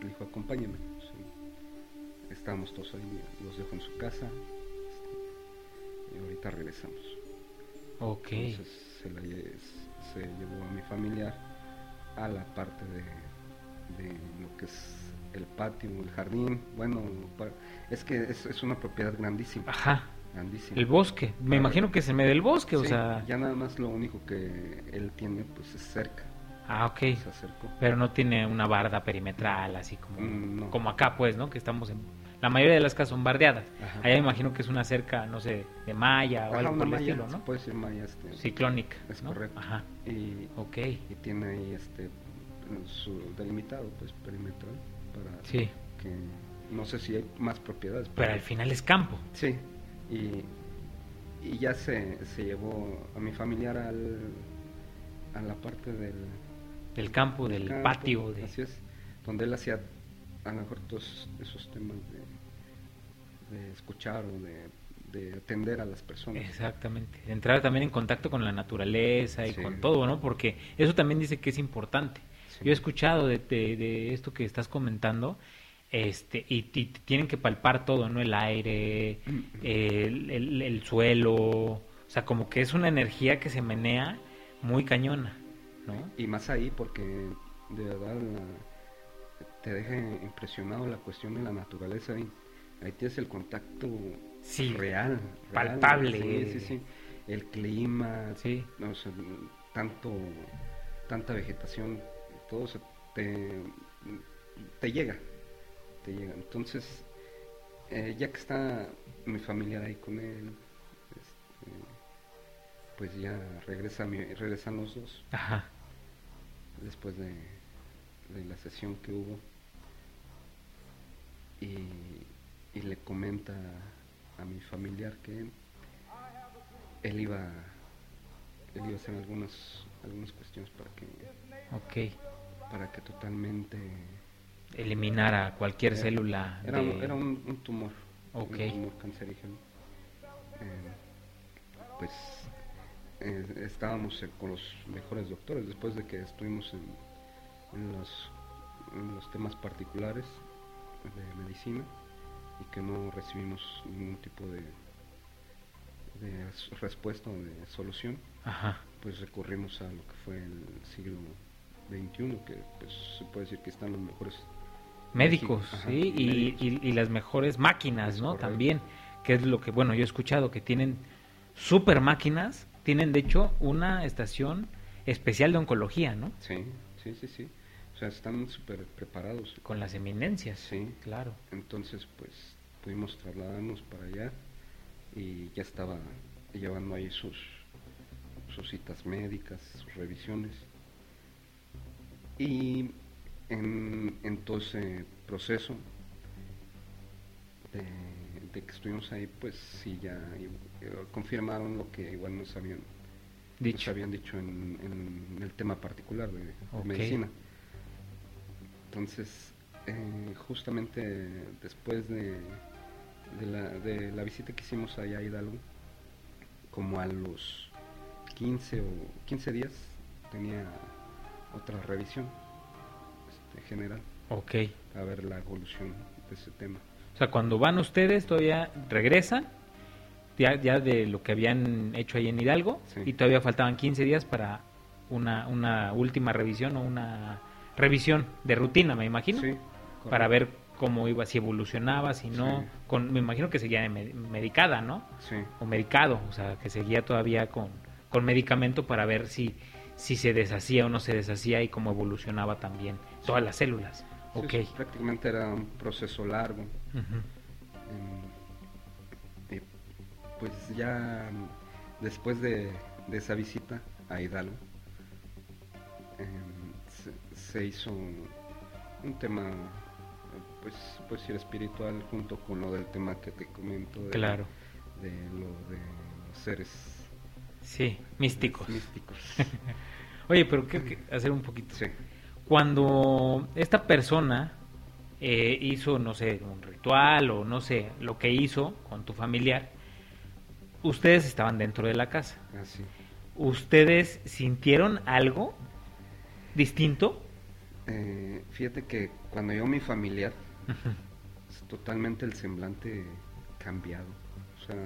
le dijo, acompáñame. Sí. Estábamos todos ahí, los dejo en su casa. este, y ahorita regresamos. Ok. Entonces se, la se llevó a mi familiar a la parte de, de lo que es el patio, el jardín. Bueno, es que es, es una propiedad grandísima. Ajá. grandísima. El bosque. Me Claro. imagino que se me del bosque, o sea. Ya nada más lo único que él tiene pues es cerca. Ah, ok. Se acercó. Pero no tiene una barda perimetral, así como, Mm, no. como acá, pues, ¿no? Que estamos en. La mayoría de las casas son bardeadas. Ajá. Allá me imagino que es una cerca, no sé, de malla o algo por el estilo, ¿no? puede decir malla este. Ciclónica. Es ¿no? correcto. Ajá. Y, Ok. y tiene ahí este su delimitado pues perimetral para Sí. que no sé si hay más propiedades Pero al final es campo. Sí, y, y ya se, se llevó a mi familiar al, a la parte del, Del campo, del campo, patio. De... Así es, donde él hacía a lo mejor todos esos temas de, de escuchar o de, de atender a las personas. Exactamente. Entrar también en contacto con la naturaleza y Sí. con todo, ¿no? Porque eso también dice que es importante. Yo he escuchado de, de- de esto que estás comentando, este, y, y tienen que palpar todo, ¿no? El aire, el, el- el suelo, o sea, como que es una energía que se menea muy cañona, ¿no? Y más ahí porque de verdad la- te deja impresionado la cuestión de la naturaleza ahí. Ahí tienes el contacto Sí, real, real, palpable. Sí, sí, sí. El clima, Sí. no sé, tanto, tanta vegetación, todo se te, te llega, te llega. Entonces, eh, ya que está mi familiar ahí con él, pues ya regresa mi, regresan los dos. Ajá. Después de, de la sesión que hubo. Y, y le comenta a mi familiar que él iba él iba a hacer algunas algunas cuestiones para que Ok. Para que totalmente Eliminara cualquier Era- célula. era, de- era un, un tumor Ok. un tumor cancerígeno Eh, pues eh, estábamos eh, con los mejores doctores después de que estuvimos en, en los en los temas particulares de medicina y que no recibimos ningún tipo de de respuesta o de solución Ajá. pues recurrimos a lo que fue el siglo XXI, que pues se puede decir que están los mejores Médicos, sí, y, médicos. y- y las mejores máquinas, Es ¿no? correcto. También, que es lo que, bueno, yo he escuchado que tienen super máquinas, tienen de hecho una estación especial de oncología, ¿no? Sí, sí, sí, sí. O sea, están súper preparados. Con las eminencias. Sí. Claro. Entonces, pues pudimos trasladarnos para allá y ya estaba llevando ahí sus, sus citas médicas, sus revisiones. Y en, en todo ese proceso de, de que estuvimos ahí, pues sí, ya eh, confirmaron lo que igual nos habían nos Dicho. habían dicho en, en el tema particular de, medicina. Entonces, eh, justamente después de, de, la, de la visita que hicimos allá a Hidalgo, como a los 15 o 15 días, tenía otra revisión este, general Ok. a ver la evolución de ese tema. O sea, cuando van ustedes, todavía regresan, ya, ya de lo que habían hecho ahí en Hidalgo, Sí. y todavía faltaban 15 días para una, una última revisión o una revisión de rutina, me imagino, Sí, para ver cómo iba, si evolucionaba, si no, Sí. con, me imagino que seguía me- medicada, ¿no? Sí, O medicado, o sea, que seguía todavía con, con medicamento para ver si, si se deshacía o no se deshacía y cómo evolucionaba también todas las células. sí, Ok. sí, prácticamente era un proceso largo. Y pues ya después de, de esa visita a Hidalgo, em, se, se hizo un tema, pues, pues decir espiritual junto con lo del tema que te comento de, Claro. de lo de los seres Sí, místicos. místicos. Oye, pero quiero que- hacer un poquito. Sí, Cuando esta persona eh, hizo, no sé, un ritual o no sé, lo que hizo con tu familiar, ustedes estaban dentro de la casa. así. ¿Ustedes sintieron algo distinto? Eh, fíjate que cuando yo mi familiar, es totalmente el semblante cambiado. O sea,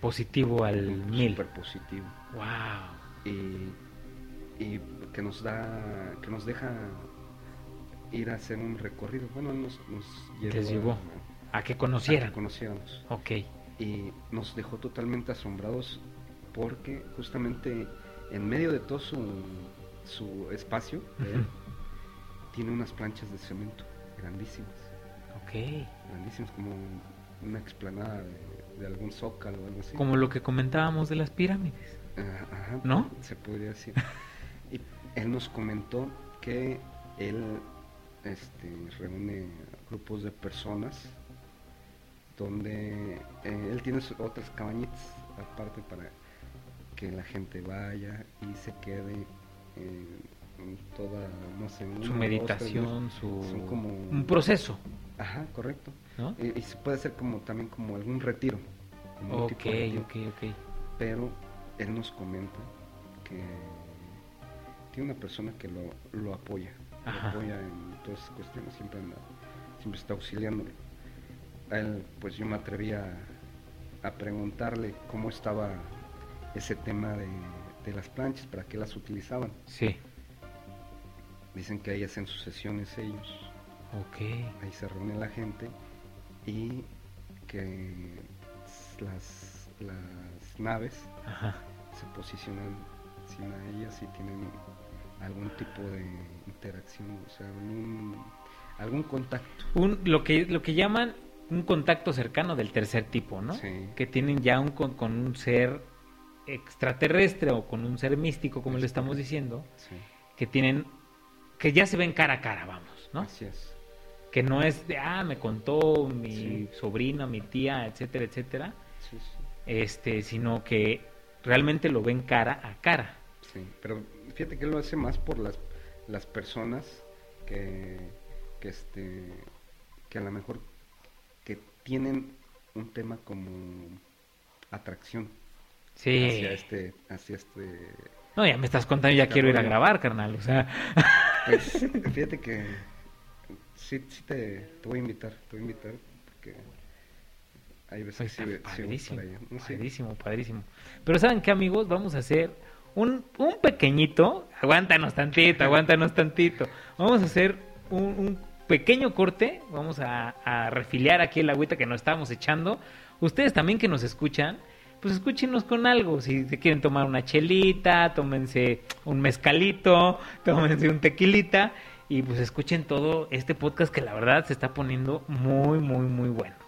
Positivo al mil. súper positivo. Wow. y, y que nos da que nos deja ir a hacer un recorrido bueno nos, nos llevó, Les llevó a, A que a conocieran. que conociéramos Ok. y nos dejó totalmente asombrados porque justamente en medio de todo su, su espacio tiene unas planchas de cemento grandísimas Ok. grandísimas como una explanada de, de algún zócalo o algo así Como lo que comentábamos de las pirámides. Ajá, ¿No? Se podría decir. y él nos comentó que él este, reúne grupos de personas donde eh, él tiene sus otras cabañitas aparte para que la gente vaya y se quede en toda, no sé, una, Su meditación, su... Son como... Un proceso, Ajá, correcto. ¿no? Y, y se puede hacer como también como algún retiro. como Ok, retiro ok, ok. pero él nos comenta que tiene una persona que lo, lo apoya, Ajá. lo apoya en todas esas cuestiones, siempre anda, siempre está auxiliándolo. A él, pues yo me atreví a, a preguntarle cómo estaba ese tema de, de las planchas, para qué las utilizaban. Sí. Dicen que ahí hacen sus sesiones ellos, Ok. ahí se reúne la gente y que las, las naves Ajá. se posicionan encima de ellas y tienen algún tipo de interacción, o sea, algún, algún contacto. Un, lo, que, lo que llaman un contacto cercano del tercer tipo, ¿no? Sí. Que tienen ya un con, con un ser extraterrestre o con un ser místico, como le estamos diciendo, Sí, que tienen, que ya se ven cara a cara, vamos, ¿no? así es. Que no es de, ah, me contó mi sobrina, mi tía, etcétera, etcétera, este, sino que realmente lo ven cara a cara. Sí, pero fíjate que lo hace más por las, las personas que, que, este, que a lo mejor que tienen un tema como atracción Sí. hacia este, hacia este, No, ya me estás contando, ya quiero ir a grabar, carnal, o sea, pues fíjate que sí, sí te, te voy a invitar, te voy a invitar porque hay veces pues, que padrísimo. No sé. padrísimo, padrísimo. Pero ¿saben qué, amigos? Vamos a hacer un, un pequeñito, aguántanos tantito, aguántanos tantito. Vamos a hacer un, un pequeño corte, vamos a, a refiliar aquí el agüita que nos estábamos echando. Ustedes también que nos escuchan, pues escúchenos con algo. Si se quieren tomar una chelita, tómense un mezcalito, tómense un tequilita y pues escuchen todo este podcast que la verdad se está poniendo muy, muy, muy bueno.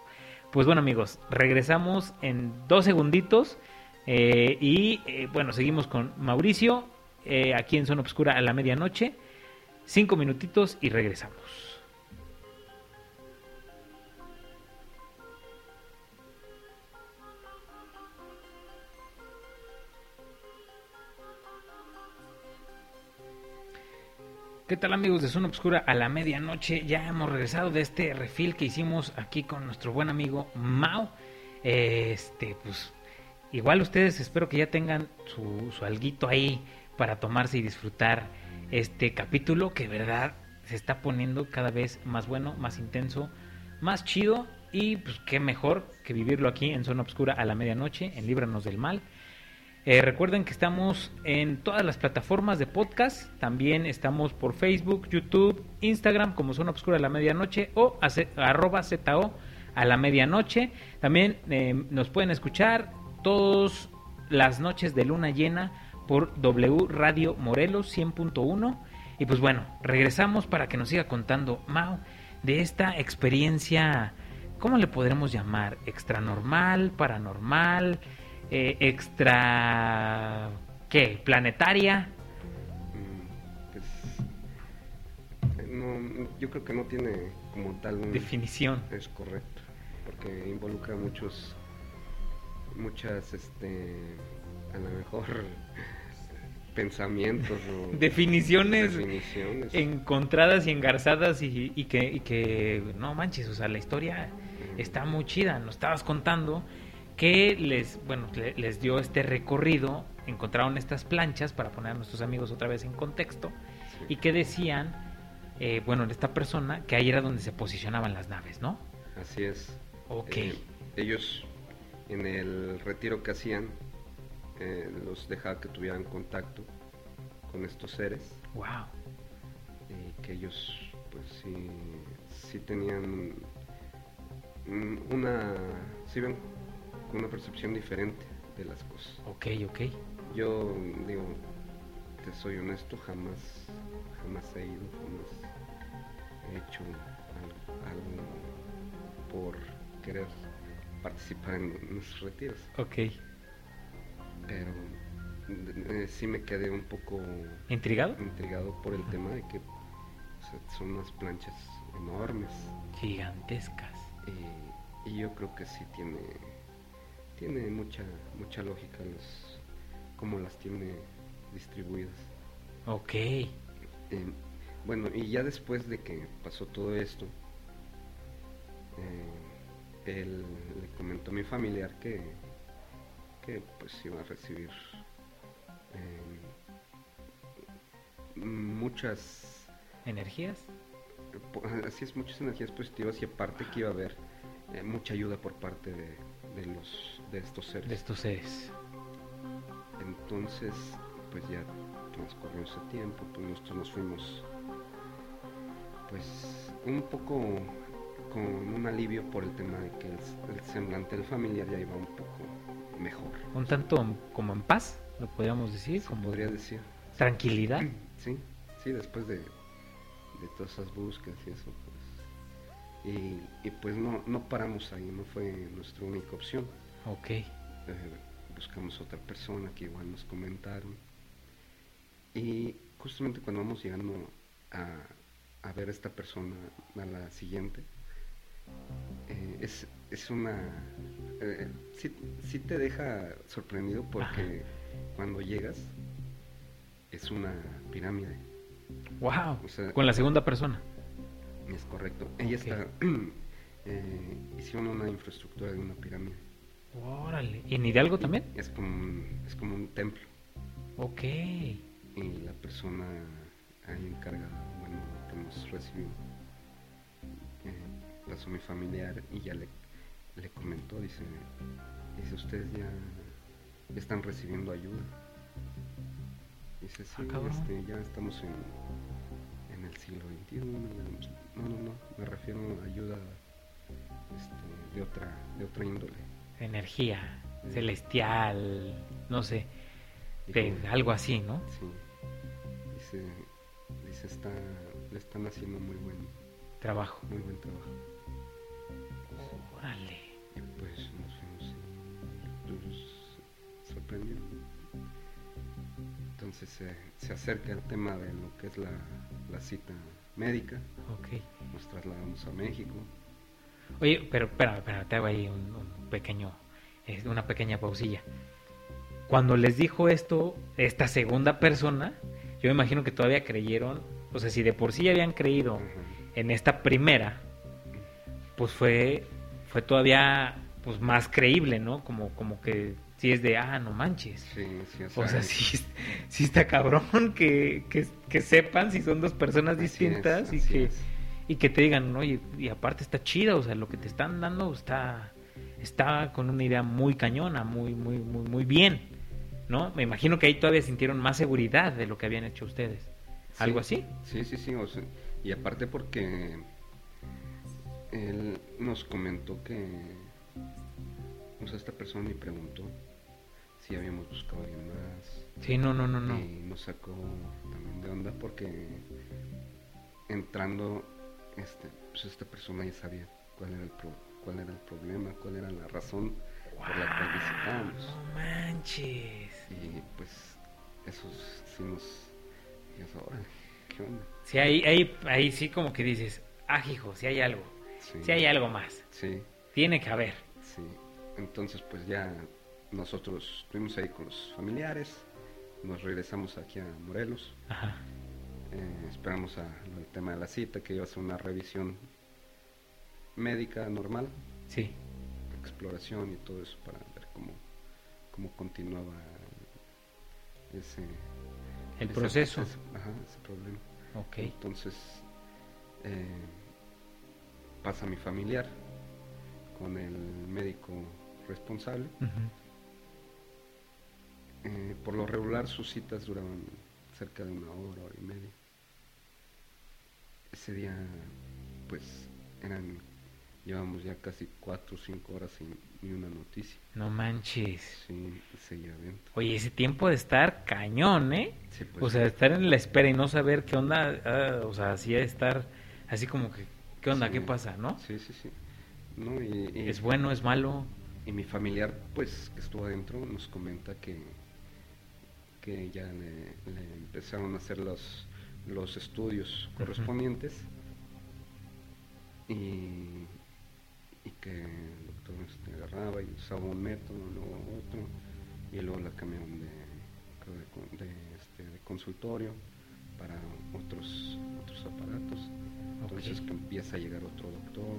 Pues bueno amigos, regresamos en dos segunditos eh, y eh, bueno, seguimos con Mauricio eh, aquí en Zona Obscura a la medianoche. Cinco minutitos y regresamos. ¿Qué tal amigos de Zona Obscura a la medianoche? Ya hemos regresado de este refil que hicimos aquí con nuestro buen amigo Mao. Este, pues igual ustedes espero que ya tengan su, su alguito ahí para tomarse y disfrutar este capítulo que verdad se está poniendo cada vez más bueno, más intenso, más chido y pues qué mejor que vivirlo aquí en Zona Obscura a la medianoche en Líbranos del Mal. Eh, recuerden que estamos en todas las plataformas de podcast. También estamos por Facebook, YouTube, Instagram como Zona Obscura a la Medianoche o arroba ZO a la Medianoche. También eh, nos pueden escuchar todas las noches de luna llena por W Radio Morelos 100.1. Y pues bueno, regresamos para que nos siga contando Mao de esta experiencia, ¿cómo le podremos llamar? ¿Extranormal? ¿Paranormal? Eh, extra ¿qué? planetaria Mm, pues, no, yo creo que no tiene como tal un... definición Es correcto, porque involucra muchos, muchas, este, a lo mejor pensamientos o definiciones definiciones. encontradas y engarzadas y, y que, y que no manches o sea la historia está muy chida nos estabas contando que les bueno le- les dio este recorrido encontraron estas planchas para poner a nuestros amigos otra vez en contexto Sí, y que decían eh, bueno esta persona que ahí era donde se posicionaban las naves no Así es. ok. Eh, ellos en el retiro que hacían eh, los dejaba que tuvieran contacto con estos seres. Wow y que ellos pues sí, sí tenían una sí ven con una percepción diferente de las cosas. Ok ok. Yo digo te soy honesto jamás jamás he ido jamás he hecho al- algo por querer participar en los retiros. Ok. Pero eh, sí me quedé un poco intrigado intrigado por el tema de que o sea, son unas planchas enormes. Gigantescas. Y, y yo creo que sí tiene tiene mucha mucha lógica los cómo las tiene distribuidas. Ok. Eh, bueno y ya después de que pasó todo esto eh, él le comentó a mi familiar que que pues iba a recibir eh, muchas energías así es muchas energías positivas y aparte que iba a haber eh, mucha ayuda por parte de, de los de estos seres de estos seres entonces pues ya transcurrió ese tiempo pues nosotros nos fuimos pues un poco con un alivio por el tema de que el, el semblante del familiar ya iba un poco mejor un tanto como en paz, lo podríamos decir, se como podría decir tranquilidad. Sí, sí, después de, de todas esas búsquedas y eso, pues. Y, y pues no, no paramos ahí, no fue nuestra única opción. Ok, Eh, buscamos otra persona que igual nos comentaron. Y justamente cuando vamos llegando a, a ver a esta persona, a la siguiente, eh, es, es una... Eh, sí, sí te deja sorprendido porque cuando llegas es una pirámide. Wow. O sea, Con la segunda persona. Es correcto. Ella está... eh, hicieron una infraestructura de una pirámide. Órale. ¿Y en Hidalgo también? Es como un, es como un templo. Ok. Y la persona ahí encargada, bueno, que nos recibió, eh, pasó mi familiar y ya le, le comentó, dice, dice, ustedes ya, están recibiendo ayuda. Dice, sí, Ah, este, ya estamos en, en el siglo XXI. No, no, no, me refiero a ayuda este, de, otra, de otra índole. Energía celestial, no sé, de algo así, ¿no? Sí. Dice, dice está, le están haciendo muy buen, Trabajo. muy buen trabajo. Órale. Y pues nos fuimos nos sorprendió. Entonces se, se acerca el tema de lo que es la, la cita médica. Ok. Nos trasladamos a México. Oye, pero espera, espera, te hago ahí un, un pequeño, una pequeña pausilla. Cuando les dijo esto, esta segunda persona, yo me imagino que todavía creyeron, o sea, si de por sí ya habían creído en esta primera, pues fue, fue todavía pues más creíble, ¿no? Como, como que si es de, ah, no manches. Sí, sí, O sea, sí, sí está cabrón que, que, que sepan si son dos personas es, distintas y que es. Y que te digan, oye, y aparte está chida, o sea, lo que te están dando está, está con una idea muy cañona, muy, muy, muy, muy bien, ¿no? Me imagino que ahí todavía sintieron más seguridad de lo que habían hecho ustedes. Sí, ¿Algo así? Sí, sí, sí. o sea, y aparte porque él nos comentó que, o sea, esta persona me preguntó si habíamos buscado a alguien más. Sí, no, no, no, no. Y nos sacó también de onda porque entrando, este, pues esta persona ya sabía cuál era el, pro- cuál era el problema, cuál era la razón por la cual visitábamos. No manches. Y pues eso sí nos... dices, órale, ¿qué onda? Sí, ahí, ahí, ahí sí como que dices, ah, hijo, si hay algo, Sí, si hay algo más, sí, tiene que haber. sí. Entonces pues ya nosotros estuvimos ahí con los familiares, nos regresamos aquí a Morelos, Ajá. Eh, esperamos a del tema de la cita, que iba a ser una revisión médica normal, Sí. exploración y todo eso para ver cómo, cómo continuaba ese, El ese- proceso. ese- ajá, ese problema. Ok. Entonces eh, pasa mi familiar con el médico responsable. Eh, por lo regular sus citas duraban cerca de una hora, hora y media. Ese día, pues, eran, llevamos ya casi cuatro o cinco horas sin ni una noticia. No manches. Sí, seguía evento. Oye, ese tiempo de estar cañón, ¿eh? Sí, pues, O sea, estar en la espera y no saber qué onda, ah, o sea, así de estar así como que, ¿qué onda? Sí. ¿Qué pasa? ¿No? Sí, sí, sí. No, y, y- ¿Es bueno, es malo? Y mi familiar, pues, que estuvo adentro, nos comenta que, que ya le, le empezaron a hacer los, los estudios correspondientes y, y que el doctor este, agarraba y usaba un método, luego otro, y luego la cambiaron de, de, este, de consultorio para otros, otros aparatos. Entonces que empieza a llegar otro doctor,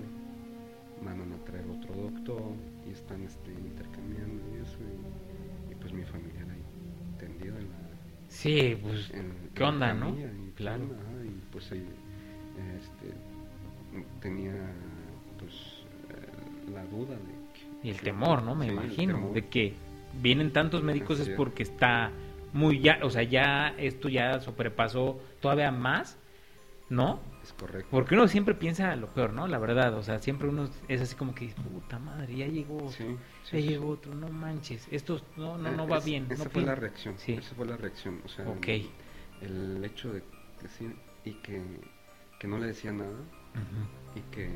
mandan a traer otro doctor y están este, intercambiando y eso. Y, y pues mi familia tendida en la. Sí, pues, en- ¿qué en onda, no? y, Claro. ajá, y pues ahí este, tenía pues eh, la duda de que. Y el que- temor, ¿no? Me sí, imagino, de que vienen tantos médicos es. porque está muy ya, o sea, ya esto ya sobrepasó todavía más, ¿no? Es correcto. Porque uno siempre piensa lo peor, ¿no? La verdad, o sea, siempre uno es así como que, dice, puta madre, ya llegó, Sí, sí, ya sí. llegó otro, no manches, esto no, no, Eh, no va es- bien. Esa no fue la reacción. Sí. Esa fue la reacción. O sea, Ok. el, el hecho de decir y que, que no le decía nada y que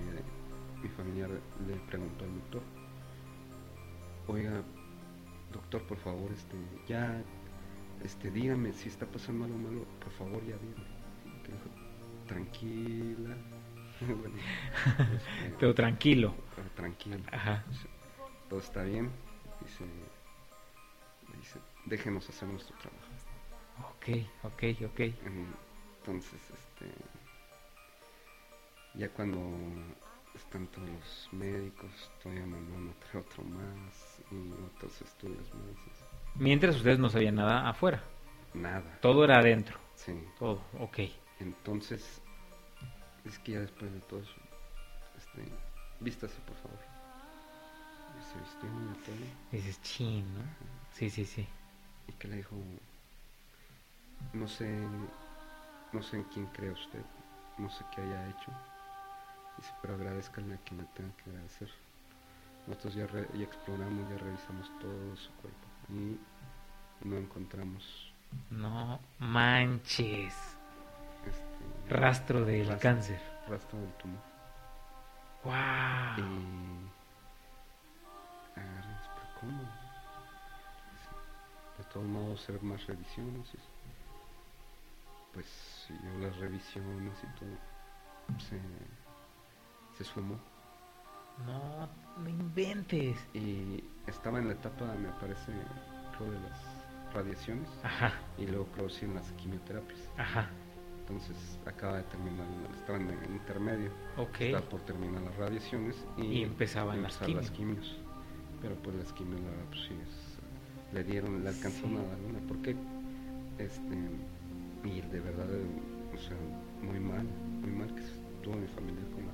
mi familiar le preguntó al doctor, oiga, doctor, por favor, este, ya, este, dígame si está pasando algo malo, por favor, ya dígame. Tranquila. Bueno, este, Pero tranquilo. Ajá. Todo está bien. Dice, dice, déjenos hacer nuestro trabajo. Ok, ok, ok. Entonces, este, ya cuando están todos los médicos, todavía mandan otro más y otros estudios más. Mientras ustedes no sabían nada afuera. Nada. Todo era adentro. Sí. Todo, ok. Entonces, es que ya después de todo eso, este, vístase por favor. Y se vistió y todo. Dices, chin, ¿no? Sí, sí, sí. Y que le dijo, no sé, no sé en quién cree usted, no sé qué haya hecho. Dice, pero agradezcanle a quien le tenga que agradecer. Nosotros ya, re- ya exploramos, ya revisamos todo su cuerpo y no encontramos No manches. Rastro del Rastro. cáncer. rastro del tumor. Wow. Y agarramos, pero ¿cómo? De todos modos, hacer más revisiones. y eso. Pues yo las revisiones y todo se, se sumó. No, no inventes. Y estaba en la etapa, me parece, creo, de las radiaciones. Ajá, Y luego creo sí en las quimioterapias. ajá. Entonces acaba de terminar, estaba en intermedio. Ok. Estaba por terminar las radiaciones y, Y empezaban las quimios. quimios. Pero pues las quimios, la verdad, pues sí, es- le dieron, le alcanzó Sí. una una porque este, y de verdad, o sea, muy mal, muy mal que estuvo mi familia con la...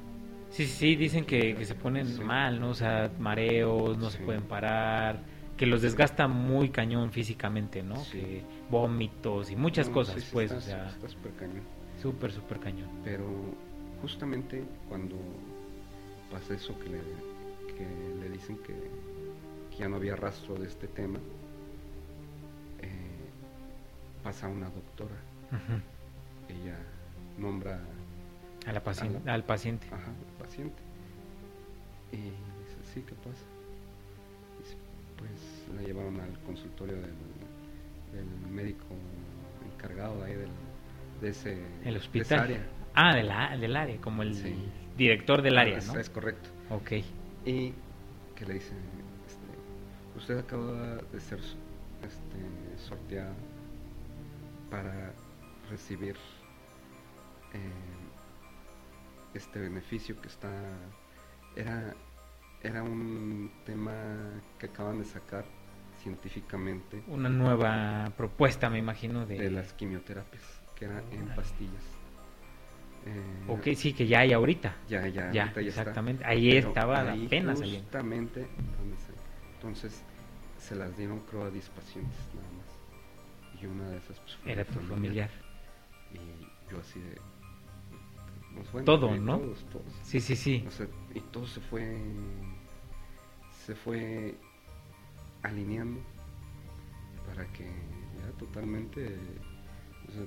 Sí, sí, sí, dicen que, que se ponen Sí. mal, ¿no? O sea, mareos, no se Sí. pueden parar, que los desgasta muy cañón físicamente, ¿no? Que vómitos y muchas No, cosas, sí, sí, pues, está- o sea, Está súper cañón. súper, súper cañón. Pero justamente cuando pasa eso que le, que le dicen que, que ya no había rastro de este tema, eh, pasa una doctora. Ella nombra A la al paciente. ajá, al paciente. Y dice, sí, ¿qué pasa? Dice, pues la llevaron al consultorio del, del médico encargado ahí del, de ese El de esa hospital. área. Ah, de la, del área, como el Sí. director del Ah, área, es, ¿no? es correcto. Ok. Y que le dice, este, usted acaba de ser este, sorteada para recibir eh, este beneficio que está, era, era un tema que acaban de sacar científicamente Una nueva propuesta, me imagino, de... de las quimioterapias, que era en pastillas. Eh, Ok, sí, que ya hay ahorita. Ya, ya, Ya, ahorita ya está. exactamente. Ahí Pero estaba ahí apenas. Justamente Entonces se las dieron creo a 10 pacientes nada más. Y una de esas pues, fue Era tu familiar. Y yo así de... pues, bueno, Todo, ¿no? Todos, todos. Sí, sí, sí. O sea, y todo se fue... Se fue alineando para que ya totalmente o sea,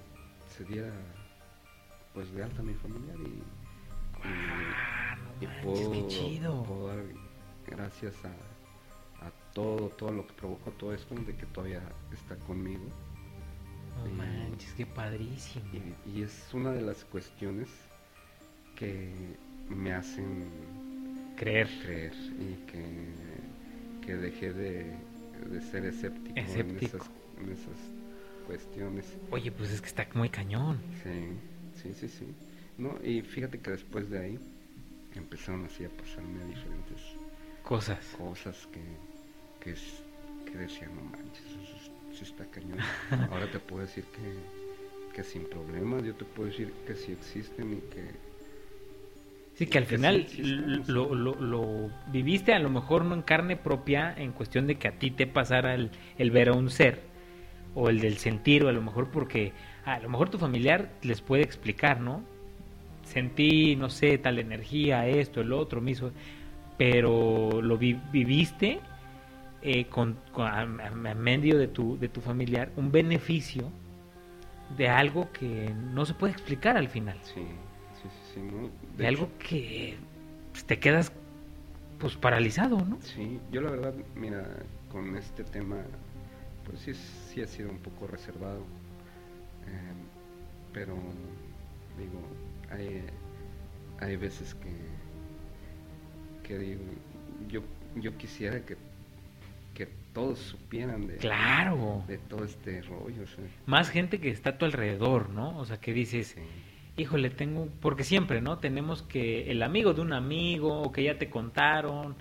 se diera pues de alta mi familiar y, y- puedo, chido. puedo dar gracias a, a todo, todo lo que provocó todo esto, de que todavía está conmigo. No y- manches, qué padrísimo. Y, y es una de las cuestiones que me hacen Creer. creer y que, que dejé de, de ser escéptico, Escéptico. En, esas, en esas cuestiones. Oye, pues es que está muy cañón. Sí, sí, sí, sí. No, y fíjate que después de ahí empezaron así a pasarme diferentes Cosas. cosas que, que, es- que decía, no manches, eso es- sí está cañón. Ahora te puedo decir que, que sin problemas, yo te puedo decir que sí existen y que... Sí, que al sí final lo, lo, lo viviste a lo mejor no en carne propia en cuestión de que a ti te pasara el, el ver a un ser o el del sentir o a lo mejor porque a lo mejor tu familiar les puede explicar, ¿no? Sentí, no sé, tal energía, esto, el otro, me hizo, pero lo vi- viviste eh, con, con- a, a- a medio de tu, de tu familiar un beneficio de algo que no se puede explicar al final Sí, sí, sí, sí, de algo que pues, te quedas pues paralizado, ¿no? Sí, yo la verdad, mira, con este tema, pues sí, sí ha sido un poco reservado, eh, pero digo, hay, hay veces que, que digo, yo, yo quisiera que, que todos supieran de, Claro. de todo este rollo. o sea, Más gente que está a tu alrededor, ¿no? O sea, que dices, sí. Híjole, tengo, porque siempre, ¿no? Tenemos que el amigo de un amigo, o que ya te contaron,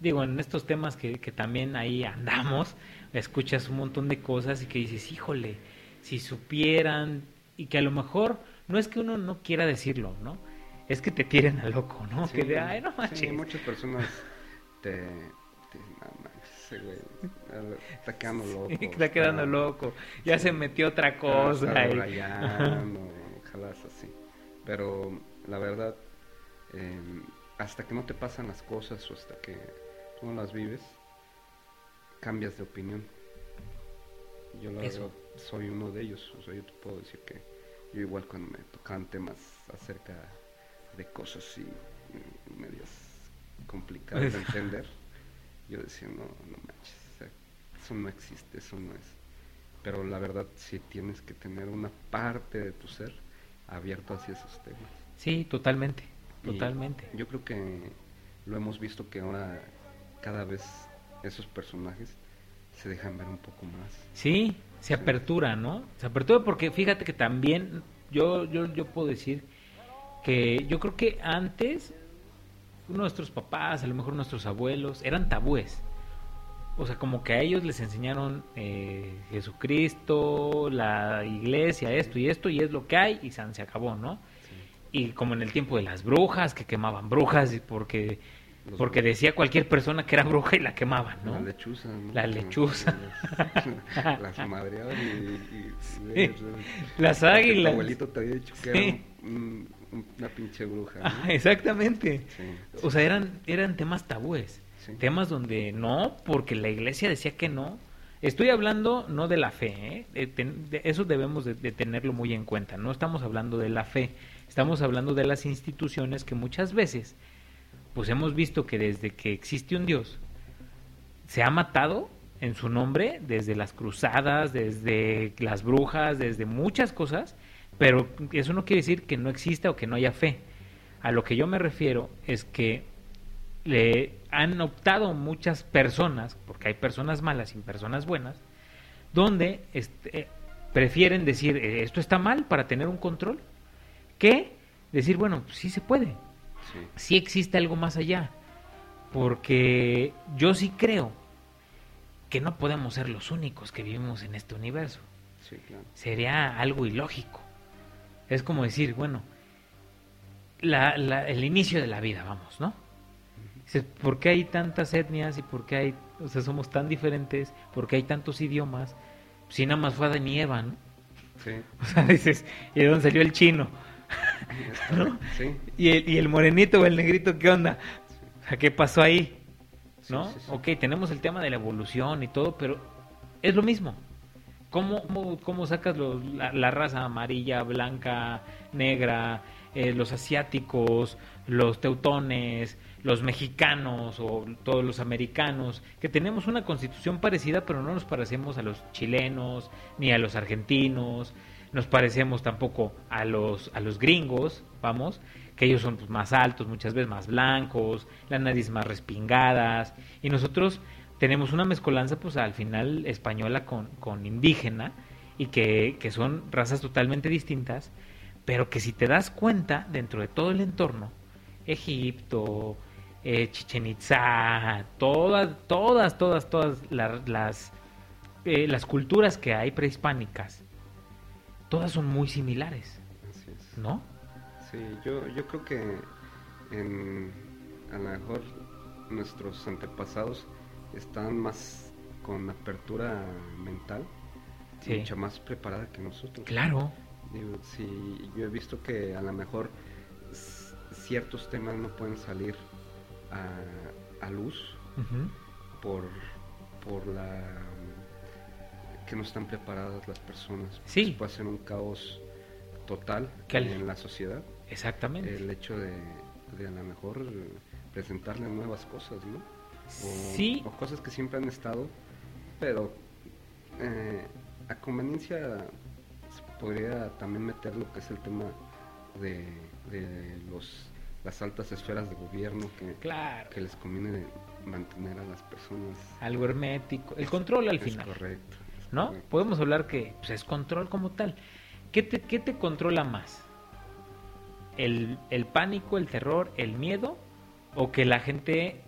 digo, en estos temas que, que también ahí andamos, escuchas un montón de cosas y que dices, híjole, si supieran, y que a lo mejor no es que uno no quiera decirlo, ¿no? Es que te tiren a loco, ¿no? Sí, que de, ay, no sí, manches. muchas personas te, te güey está quedando loco. está quedando loco, ya se metió otra cosa. Está y- ojalá. Pero la verdad, eh, hasta que no te pasan las cosas o hasta que tú no las vives, cambias de opinión. Yo la Eso. verdad soy uno de ellos. O sea, yo te puedo decir que yo igual cuando me tocaban temas acerca de cosas así medias complicadas de entender, yo decía, no, no manches, o sea, eso no existe, eso no es. Pero la verdad sí tienes que tener una parte de tu ser abierto hacia esos temas. Sí, totalmente, Y totalmente. Yo creo que lo hemos visto que ahora cada vez esos personajes se dejan ver un poco más. Sí, se Sí. apertura, ¿no? Se apertura porque fíjate que también yo, yo, yo puedo decir que yo creo que antes nuestros papás, a lo mejor nuestros abuelos, eran tabúes. O sea, como que a ellos les enseñaron eh, Jesucristo, la iglesia, esto y esto, y es lo que hay, y san, se acabó, ¿no? Y como en el tiempo de las brujas, que quemaban brujas, porque, Los porque decía cualquier persona que era bruja y la quemaban, ¿no? La lechuza, ¿no? La lechuza. Las, y... y- y- Sí. Las águilas. Tu abuelito te había dicho que Sí. era un- un- una pinche bruja. ¿no? Ah, exactamente. O sea, eran, eran temas tabúes. Temas donde no, porque la iglesia decía que no. Estoy hablando no de la fe, ¿eh? De eso debemos de, de tenerlo muy en cuenta. No estamos hablando de la fe, estamos hablando de las instituciones que muchas veces, pues hemos visto que desde que existe un Dios, se ha matado en su nombre desde las cruzadas, desde las brujas, desde muchas cosas, pero eso no quiere decir que no exista o que no haya fe. A lo que yo me refiero es que le han optado muchas personas, porque hay personas malas y personas buenas, donde este, prefieren decir eh, esto está mal para tener un control, que decir, bueno, sí se puede, Sí, sí existe algo más allá, porque yo sí creo que no podemos ser los únicos que vivimos en este universo. sí, claro. Sería algo ilógico. Es como decir, bueno, la- la- el inicio de la vida, vamos, ¿no? Dices, ¿Por qué hay tantas etnias y por qué hay, o sea, somos tan diferentes? ¿Por qué hay tantos idiomas? Si nada más fue Adán y Eva, ¿no? Sí, O sea, dices, ¿y de dónde salió el chino? ¿No? sí. ¿Y el, y el morenito o el negrito qué onda? O sea, ¿qué pasó ahí? ¿No? sí, sí. Ok, tenemos el tema de la evolución y todo, pero es lo mismo. ¿Cómo, cómo, cómo sacas los- la, la raza amarilla, blanca, negra, eh, los asiáticos, los teutones, los mexicanos o todos los americanos, que tenemos una constitución parecida, pero no nos parecemos a los chilenos ni a los argentinos, nos parecemos tampoco a los, a los gringos, vamos, que ellos son pues, más altos, muchas veces más blancos, las nariz más respingadas, y nosotros tenemos una mezcolanza pues al final española con, con indígena, y que, que son razas totalmente distintas, pero que si te das cuenta, dentro de todo el entorno, Egipto, eh, Chichen Itza, todas, todas, todas, todas la- las, eh, las culturas que hay prehispánicas, todas son muy similares, Así es. ¿no? Sí, yo, yo creo que en, a lo mejor nuestros antepasados estaban más con apertura mental, Sí. mucho más preparada que nosotros. Claro, Digo, sí, yo he visto que a lo mejor ciertos temas no pueden salir a, a luz por, por la que no están preparadas las personas. Sí. Pues puede ser un caos total al- en la sociedad. exactamente. El hecho de, de a lo mejor presentarle nuevas cosas, ¿no? O, Sí. o cosas que siempre han estado, pero eh, a conveniencia se podría también meter lo que es el tema de, de los las altas esferas de gobierno que, Claro. que les conviene mantener a las personas. Algo hermético. El control al Es final. correcto. es ¿no? correcto. Podemos hablar que pues, es control como tal. ¿Qué te, qué te controla más? ¿El, el pánico, el terror, el miedo? ¿O que la gente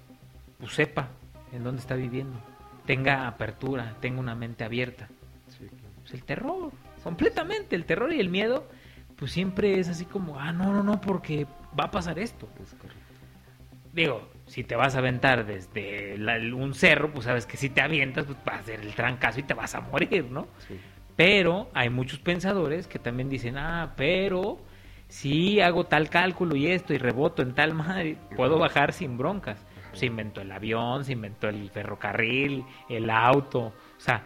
pues, sepa en dónde está viviendo? Tenga apertura, tenga una mente abierta. Sí, claro. Pues el terror, completamente. El terror y el miedo, pues siempre es así como, ah, no, no, no, porque va a pasar esto. Digo, si te vas a aventar desde la- un cerro, pues sabes que si te avientas, pues va a ser el trancazo y te vas a morir, ¿no? Sí. Pero hay muchos pensadores que también dicen, ah, pero si hago tal cálculo y esto y reboto en tal madre, puedo bajar sin broncas. Se inventó el avión, se inventó el ferrocarril, el auto, o sea,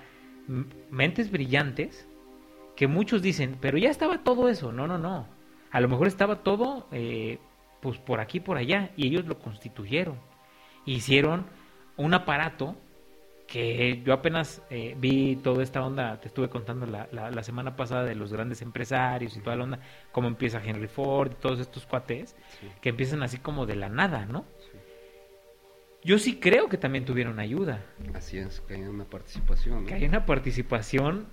mentes brillantes que muchos dicen, pero ya estaba todo eso. No, no, no. A lo mejor estaba todo, eh, pues por aquí, por allá, y ellos lo constituyeron. Hicieron un aparato que yo apenas eh, vi toda esta onda, te estuve contando la, la, la semana pasada de los grandes empresarios y toda la onda, cómo empieza Henry Ford y todos estos cuates, Sí, que empiezan así como de la nada, ¿no? sí. Yo sí creo que también tuvieron ayuda, Así es, que hay una participación. ¿no? que hay una participación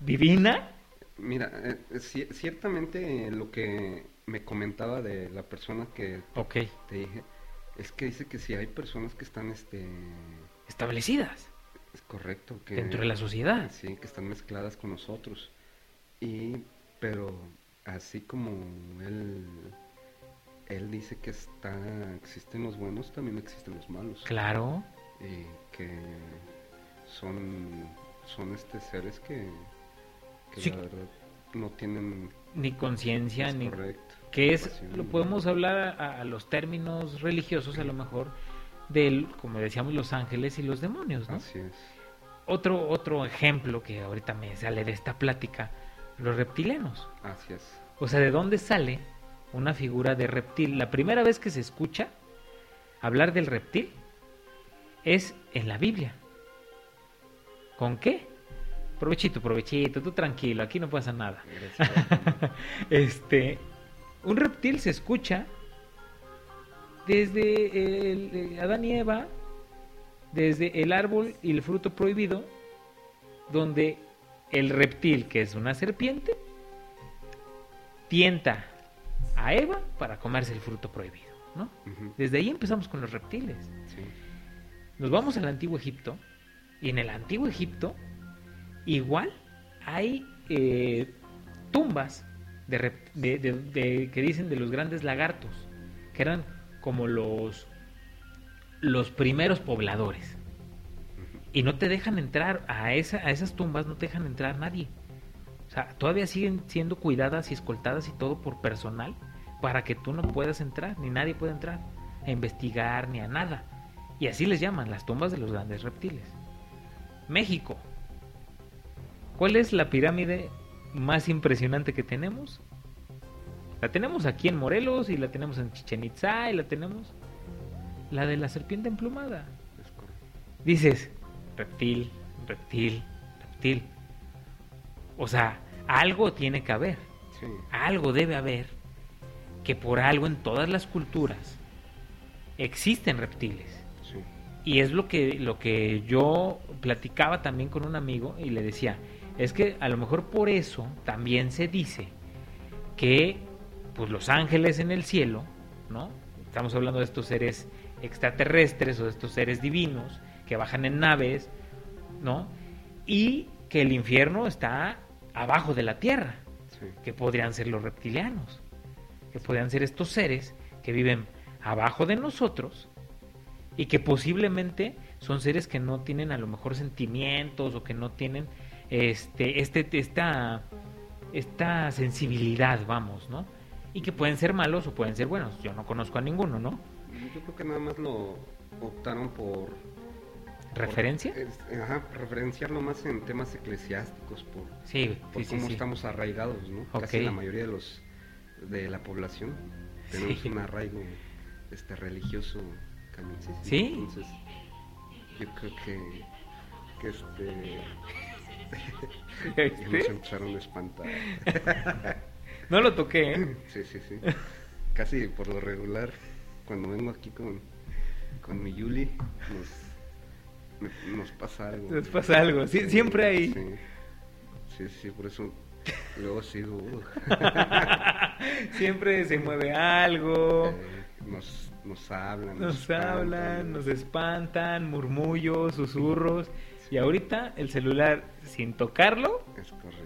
divina. Mira, eh, eh, ci- ciertamente eh, lo que me comentaba de la persona que te dije es que dice que si hay personas que están, este, establecidas es correcto, que dentro de la sociedad. sí, que están mezcladas con nosotros. Y, pero así como él, él dice que está, existen los buenos, también existen los malos. Claro, y que son son este seres que, que Sí. la verdad no tienen ni conciencia, ni... correcto que es, lo podemos hablar a, a los términos religiosos a lo mejor del, como decíamos, los ángeles y los demonios, ¿no? así es Otro, otro ejemplo que ahorita me sale de esta plática, los reptilianos. así es O sea, ¿de dónde sale una figura de reptil? La primera vez que se escucha hablar del reptil es en la Biblia. ¿Con qué? Provechito, provechito, tú tranquilo, aquí no pasa nada. Este, un reptil se escucha desde el, eh, Adán y Eva, desde el árbol y el fruto prohibido, donde el reptil, que es una serpiente, tienta a Eva para comerse el fruto prohibido, ¿no? Desde ahí empezamos con los reptiles. sí, Nos vamos al antiguo Egipto y en el antiguo Egipto igual hay eh, tumbas de, que dicen de los grandes lagartos, que eran como los, los primeros pobladores. Y no te dejan entrar a, esa, a esas tumbas, no te dejan entrar nadie. O sea, todavía siguen siendo cuidadas y escoltadas y todo por personal para que tú no puedas entrar, ni nadie puede entrar a investigar ni a nada. Y así les llaman las tumbas de los grandes reptiles. México. ¿Cuál es la pirámide más impresionante que tenemos? La tenemos aquí en Morelos y la tenemos en Chichen Itza y la tenemos la de la serpiente emplumada dices, reptil, reptil, reptil. O sea, algo tiene que haber, sí algo debe haber, que por algo en todas las culturas existen reptiles. sí Y es lo que, lo que yo platicaba también con un amigo y le decía, es que a lo mejor por eso también se dice que pues los ángeles en el cielo, ¿no? Estamos hablando de estos seres extraterrestres o de estos seres divinos que bajan en naves, ¿no? Y que el infierno está abajo de la tierra, sí que podrían ser los reptilianos, que podrían ser estos seres que viven abajo de nosotros y que posiblemente son seres que no tienen a lo mejor sentimientos o que no tienen este este esta esta sensibilidad, vamos, ¿no? Y que pueden ser malos o pueden ser buenos. Yo no conozco a ninguno, ¿no? yo creo que nada más lo optaron por ¿Referencia? por- es- ajá, referenciarlo más en temas eclesiásticos por Sí, por sí, cómo sí. estamos arraigados, ¿no? Ok. Casi la mayoría de los de la población tenemos un arraigo este religioso sí. ¿Sí? Entonces, yo creo que, que este... ya nos empezaron a espantar. no lo toqué, ¿eh? Sí, sí, sí. Casi por lo regular, cuando vengo aquí con, con mi Yuli, nos, me- nos pasa algo. Nos pasa algo. Sí, siempre hay. Sí, sí, sí, por eso luego sí dudo. siempre se mueve algo. Eh, nos, nos hablan. Nos espantan, hablan, nos espantan, murmullos, susurros. Y ahorita el celular, sin tocarlo, Es correcto.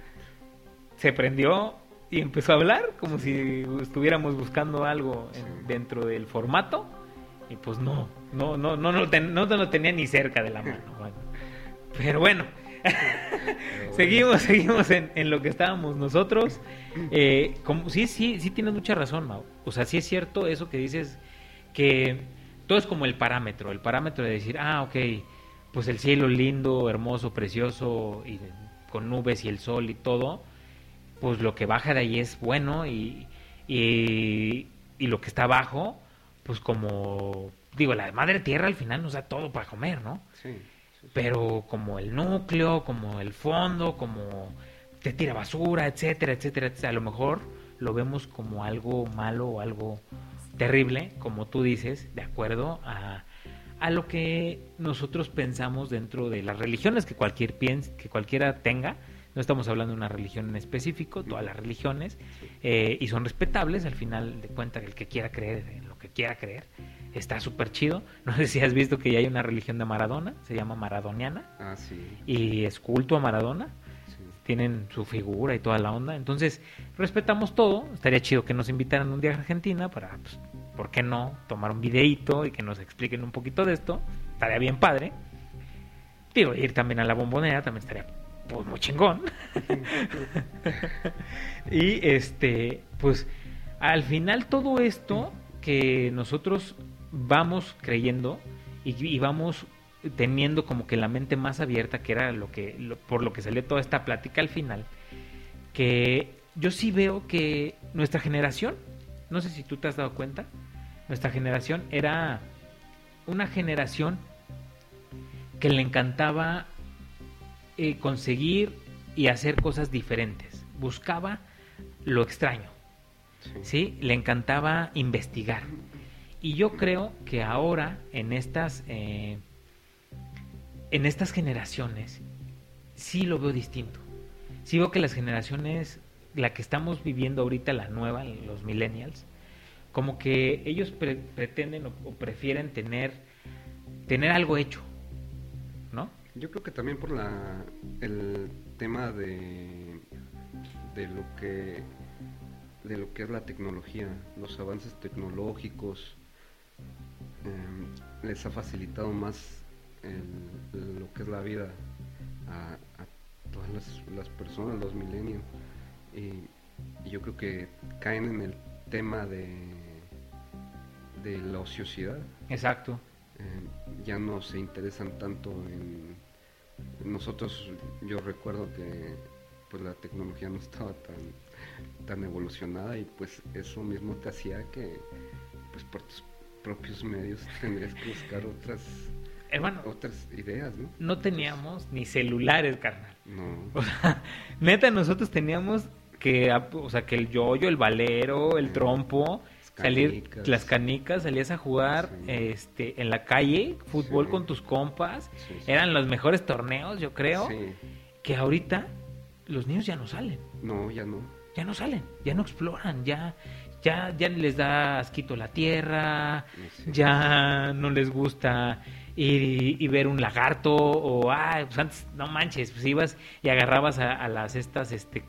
se prendió y empezó a hablar como si estuviéramos buscando algo en- Sí. dentro del formato. Y pues no, no, no, no, no, ten- no lo tenía ni cerca de la mano. bueno. Pero bueno, seguimos, seguimos en, en lo que estábamos nosotros. Eh, como, sí, sí, sí tienes mucha razón, Mau. O sea, sí es cierto eso que dices, que todo es como el parámetro, el parámetro de decir, ah, ok, pues el cielo lindo, hermoso, precioso, y con nubes y el sol y todo, pues lo que baja de ahí es bueno y, y, y lo que está abajo, pues como, digo, la madre tierra al final nos da todo para comer, ¿no? Sí, sí, sí. pero como el núcleo, como el fondo, como te tira basura, etcétera, etcétera, etcétera, a lo mejor lo vemos como algo malo o algo terrible, como tú dices, de acuerdo a, a lo que nosotros pensamos dentro de las religiones que cualquier piens, que cualquiera tenga. No estamos hablando de una religión en específico, todas las religiones, eh, y son respetables, al final de cuentas, el que quiera creer en lo que quiera creer, está súper chido. No sé si has visto que ya hay una religión de Maradona, se llama Maradoniana, Ah, sí, y es culto a Maradona, sí. tienen su figura y toda la onda. Entonces, respetamos todo. Estaría chido que nos invitaran un día a Argentina para, pues, ¿por qué no? Tomar un videíto y que nos expliquen un poquito de esto. Estaría bien padre. Digo, ir también a la bombonera también estaría pues, muy chingón. y este, pues, al final todo esto que nosotros vamos creyendo y, vamos teniendo como que la mente más abierta, que era lo que por lo que salió toda esta plática al final, que yo sí veo que nuestra generación, no sé si tú te has dado cuenta, nuestra generación era una generación que le encantaba eh, conseguir y hacer cosas diferentes, buscaba lo extraño, sí. ¿sí? Le encantaba investigar. Y yo creo que ahora, en estas, eh, en estas generaciones, sí lo veo distinto. Sí veo que las generaciones, la que estamos viviendo ahorita, la nueva, los millennials, como que ellos pre- pretenden o, prefieren tener, tener algo hecho, ¿no? Yo creo que también por la el tema de de lo que de lo que es la tecnología, los avances tecnológicos em, les ha facilitado más el- lo que es la vida a, a todas las, las personas, los millennials. Y, y yo creo que caen en el tema de de la ociosidad. Exacto. Eh, ya no se interesan tanto en nosotros yo recuerdo que pues la tecnología no estaba tan tan evolucionada y pues eso mismo te hacía que pues por tus propios medios tendrías que buscar otras Hermano, otras ideas no no teníamos ni celulares, carnal. no O sea, neta, nosotros teníamos que, o sea, que el yoyo, el valero, el trompo, salir las canicas, salías a jugar Sí. este en la calle, fútbol Sí. con tus compas. Sí. Eran los mejores torneos, yo creo. Que ahorita los niños ya no salen, no ya no ya no salen, ya no exploran, ya ya ya les da asquito la tierra, ya no les gusta ir y, y ver un lagarto o ah, pues antes no manches, pues ibas y agarrabas a, a las estas este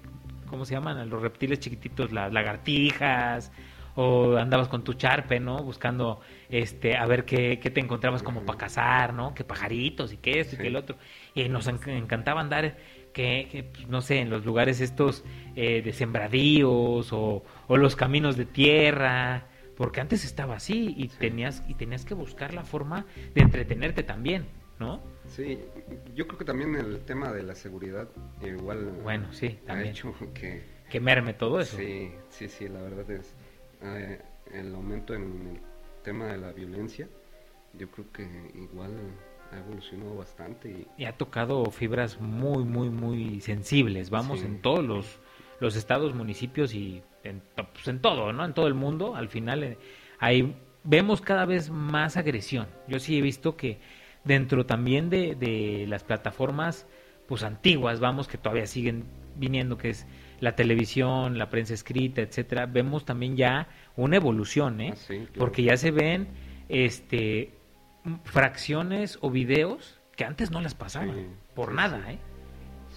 ¿cómo se llaman? A los reptiles chiquititos, las lagartijas o andabas con tu charpe, ¿no? Buscando este a ver qué, qué te encontrabas como para cazar, ¿no? Que pajaritos y que esto y que el otro. Y nos enc- encantaba andar que, que, pues, no sé, en los lugares estos eh, de sembradíos o, o los caminos de tierra, porque antes estaba así y Sí. tenías y tenías que buscar la forma de entretenerte también, ¿no? sí yo creo que también el tema de la seguridad igual Bueno, sí, ha también. hecho que Que merme todo eso. Sí, sí, sí, la verdad es eh, el aumento en el tema de la violencia yo creo que igual ha evolucionado bastante y, Y ha tocado fibras muy, muy, muy sensibles, vamos, Sí. en todos los, los estados, municipios y en, pues, en todo, ¿no? En todo el mundo, al final eh, hay, vemos cada vez más agresión. Yo sí he visto que dentro también de, de las plataformas, pues antiguas, vamos, que todavía siguen viniendo, que es la televisión, la prensa escrita, etcétera, vemos también ya una evolución, ¿eh? Ah, sí, claro. Porque ya se ven, este, fracciones o videos que antes no las pasaban, Sí, por sí, nada. ¿eh?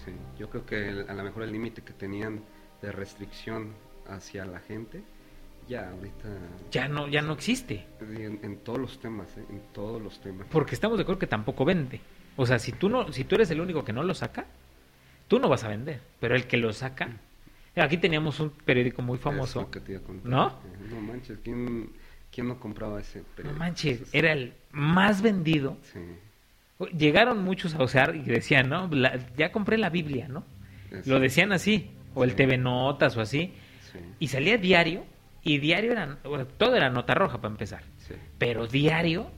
Sí, yo creo que el- a lo mejor el límite que tenían de restricción hacia la gente, ya ahorita Ya no, ya no existe. en, en todos los temas, ¿eh? en todos los temas. Porque estamos de acuerdo que tampoco vende. O sea, si tú no, si tú eres el único que no lo saca, tú no vas a vender. Pero el que lo saca. Aquí teníamos un periódico muy famoso. lo que te iba a contar. ¿No? Eh, No manches, ¿quién, quién no compraba ese No periódico? manches, Entonces, era el más vendido. Sí, Llegaron muchos a usar y decían, ¿no? La- ya compré la Biblia, ¿no? Lo decían así. O el. TV Notas o así. Sí, Y salía diario. Y diario era, bueno, todo era nota roja para empezar. sí, Pero diario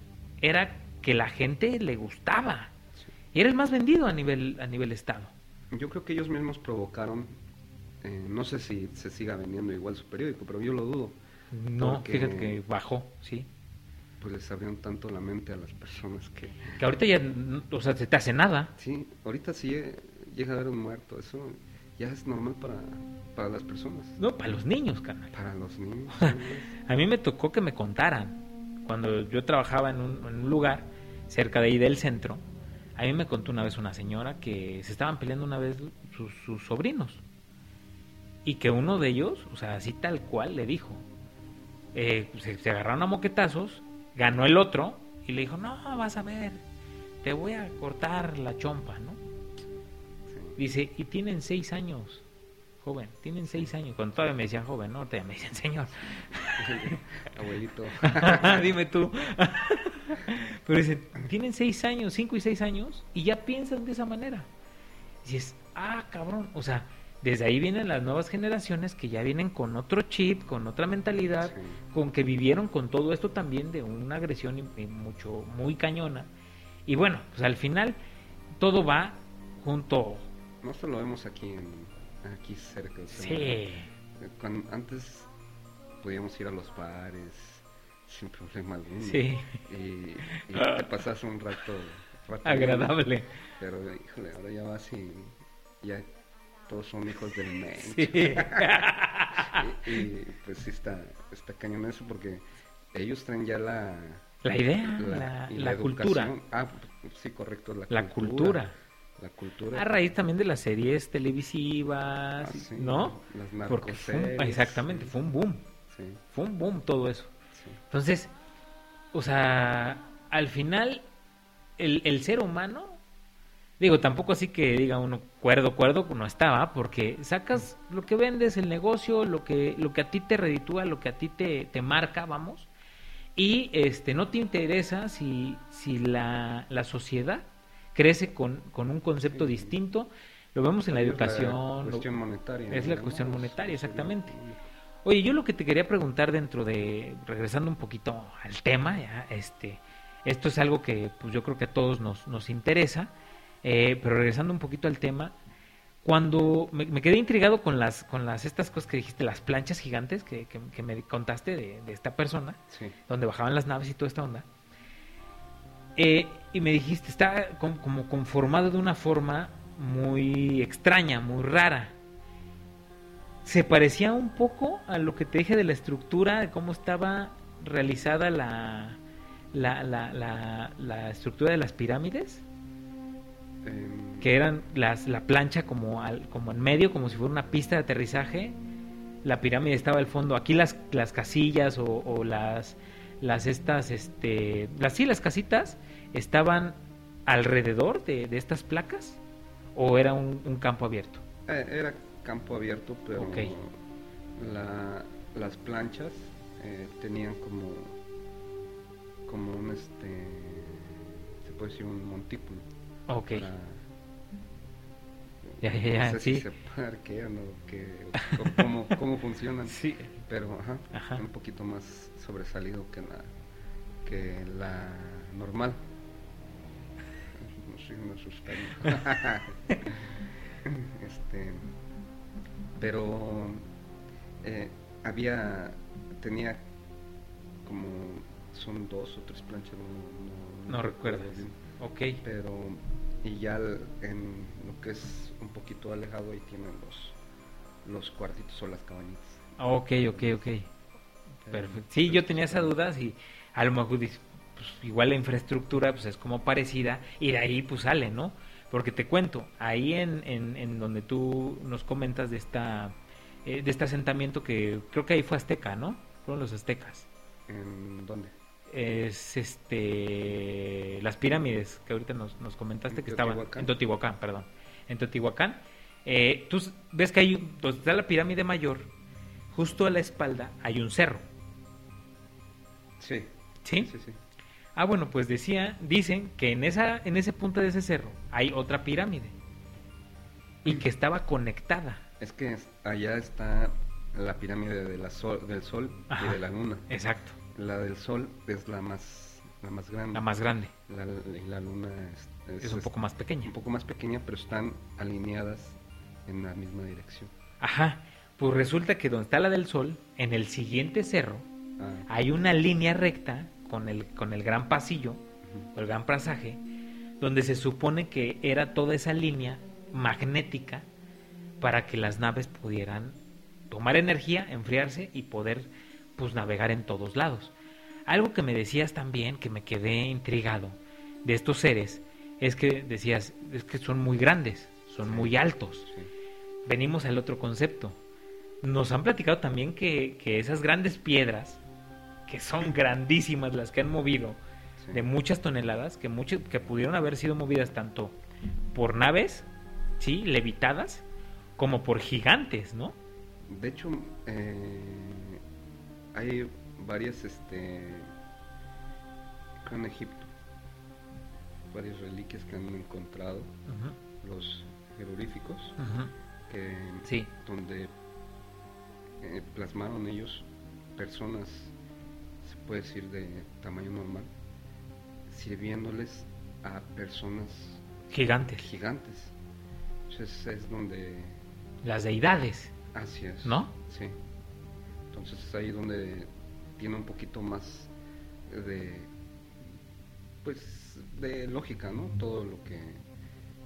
era que la gente le gustaba. Y era el más vendido a nivel, a nivel estado. Yo creo que ellos mismos provocaron, eh, no sé si se siga vendiendo igual su periódico, pero yo lo dudo. No, fíjate que bajó, sí. Pues les abrieron tanto la mente a las personas que... Que ahorita ya, o sea, se te hace nada. Sí, ahorita sí eh, llega a haber un muerto, eso ya es normal para, para las personas. No, para los niños, carnal. Para los niños. A mí me tocó que me contaran. Cuando yo trabajaba en un, en un lugar cerca de ahí del centro, a mí me contó una vez una señora que se estaban peleando una vez sus, sus sobrinos. Y que uno de ellos, o sea, así tal cual, le dijo. eh, se, se agarraron a moquetazos, ganó el otro y le dijo, no, vas a ver, te voy a cortar la chompa, ¿no? Dice, y tienen seis años, joven, tienen seis años. Cuando todavía me decían joven, ¿no? Ya me dicen señor. Abuelito. Dime tú. Pero dice, tienen seis años, cinco y seis años, y ya piensan de esa manera. Y dices, ah, cabrón. O sea, desde ahí vienen las nuevas generaciones que ya vienen con otro chip, con otra mentalidad, Sí. con que vivieron con todo esto también de una agresión y- y mucho, muy cañona. Y bueno, pues al final todo va junto. No solo vemos aquí en, aquí cerca. o sea, Sí. antes podíamos ir a los bares sin problema alguno. Sí. Y, y te pasas un rato, rato Agradable. Pero híjole, ahora ya vas y ya todos son hijos del. Sí. Y, y, pues sí está, está cañón eso porque ellos traen ya la... La idea, la, y la cultura. Ah, sí, correcto, la, La cultura. La cultura. A raíz también de las series televisivas, Ah, sí, ¿no? Las Porque fue un- narcoseries, exactamente, sí, fue un boom. Sí, Fue un boom todo eso. Entonces, o sea, al final, el, el ser humano, digo, tampoco así que diga uno cuerdo, cuerdo, no estaba, porque sacas lo que vendes, el negocio, lo que, lo que a ti te reditúa, lo que a ti te, te marca, vamos, y este no te interesa si, si la, la sociedad crece con, con un concepto Sí. distinto. Lo vemos en la Es educación. La lo- cuestión monetaria. es la cuestión Es- monetaria, es exactamente. Oye, yo lo que te quería preguntar dentro de, regresando un poquito al tema, ya, este, esto es algo que pues yo creo que a todos nos, nos interesa, eh, pero regresando un poquito al tema, cuando me, me quedé intrigado con las, con las estas cosas que dijiste, las planchas gigantes que, que- que me contaste de, de esta persona, Sí, donde bajaban las naves y toda esta onda, eh, y me dijiste, está com- como conformado de una forma muy extraña, muy rara. Se parecía un poco a lo que te dije de la estructura, de cómo estaba realizada la, la, la, la, estructura de las pirámides, que eran las, la plancha como, al, como en medio, como si fuera una pista de aterrizaje. La pirámide estaba al fondo. Aquí las, las casillas o, o las, las estas, este, las sí, las casitas estaban alrededor de, de estas placas o era un, un campo abierto. eh, era campo abierto, pero Ok. la- las planchas eh, tenían como como un este se puede decir un montículo Ok. para- Ya, ya, ya, no sé si sí. se puede arquear o qué, o cómo, cómo funcionan Sí. pero ajá, Ajá. un poquito más sobresalido que la que la normal. No sé, me asustaron. este, pero eh, había, tenía como, son dos o tres planchas, no, bien, Ok. Pero, y ya en lo que es un poquito alejado ahí tienen los, los cuartitos o las cabañitas. Ok, ok, ok. Pero, Perfecto. Sí, yo tenía esa duda si a lo mejor pues, igual la infraestructura pues es como parecida y de ahí pues sale, ¿no? Porque te cuento, ahí en, en, en donde tú nos comentas de esta eh, de este asentamiento que creo que ahí fue azteca, ¿no? Fueron los aztecas. ¿En dónde? Es este las pirámides que ahorita nos, nos comentaste En que estaban en Teotihuacán, perdón. En Teotihuacán. Eh, tú ves que hay donde está la pirámide mayor, justo a la espalda hay un cerro. Sí. ¿Sí? Sí, sí. Ah, bueno, pues decía, dicen que en esa, en ese punto de ese cerro hay otra pirámide y que estaba conectada. Es que allá está la pirámide de la sol, del Sol Ajá. y de la Luna. Exacto, La del Sol es la más, la más grande. la más grande, La, y la Luna es, es un poco más pequeña. un poco más pequeña, pero están alineadas en la misma dirección. Ajá, pues resulta que donde está la del sol, en el siguiente cerro, Ah, hay una línea recta con el, con el gran pasillo, o el gran pasaje, donde se supone que era toda esa línea magnética para que las naves pudieran tomar energía, enfriarse y poder pues navegar en todos lados. Algo que me decías también, que me quedé intrigado de estos seres, es que decías, es que son muy grandes, son Sí. muy altos. Sí. Venimos al otro concepto. Nos han platicado también que, que esas grandes piedras, que son grandísimas las que han movido, Sí. de muchas toneladas que muchas que pudieron haber sido movidas tanto por naves, sí, levitadas, como por gigantes, ¿no? De hecho, eh, hay varias, este, en Egipto, varias reliquias que han encontrado los jeroglíficos, que, Sí. donde eh, plasmaron ellos personas, se puede decir de tamaño normal, sirviéndoles a personas Gigantes, gigantes. Entonces es donde las deidades, Así es. ¿No? Sí. Entonces es ahí donde tiene un poquito más de pues de lógica, ¿no? Todo lo que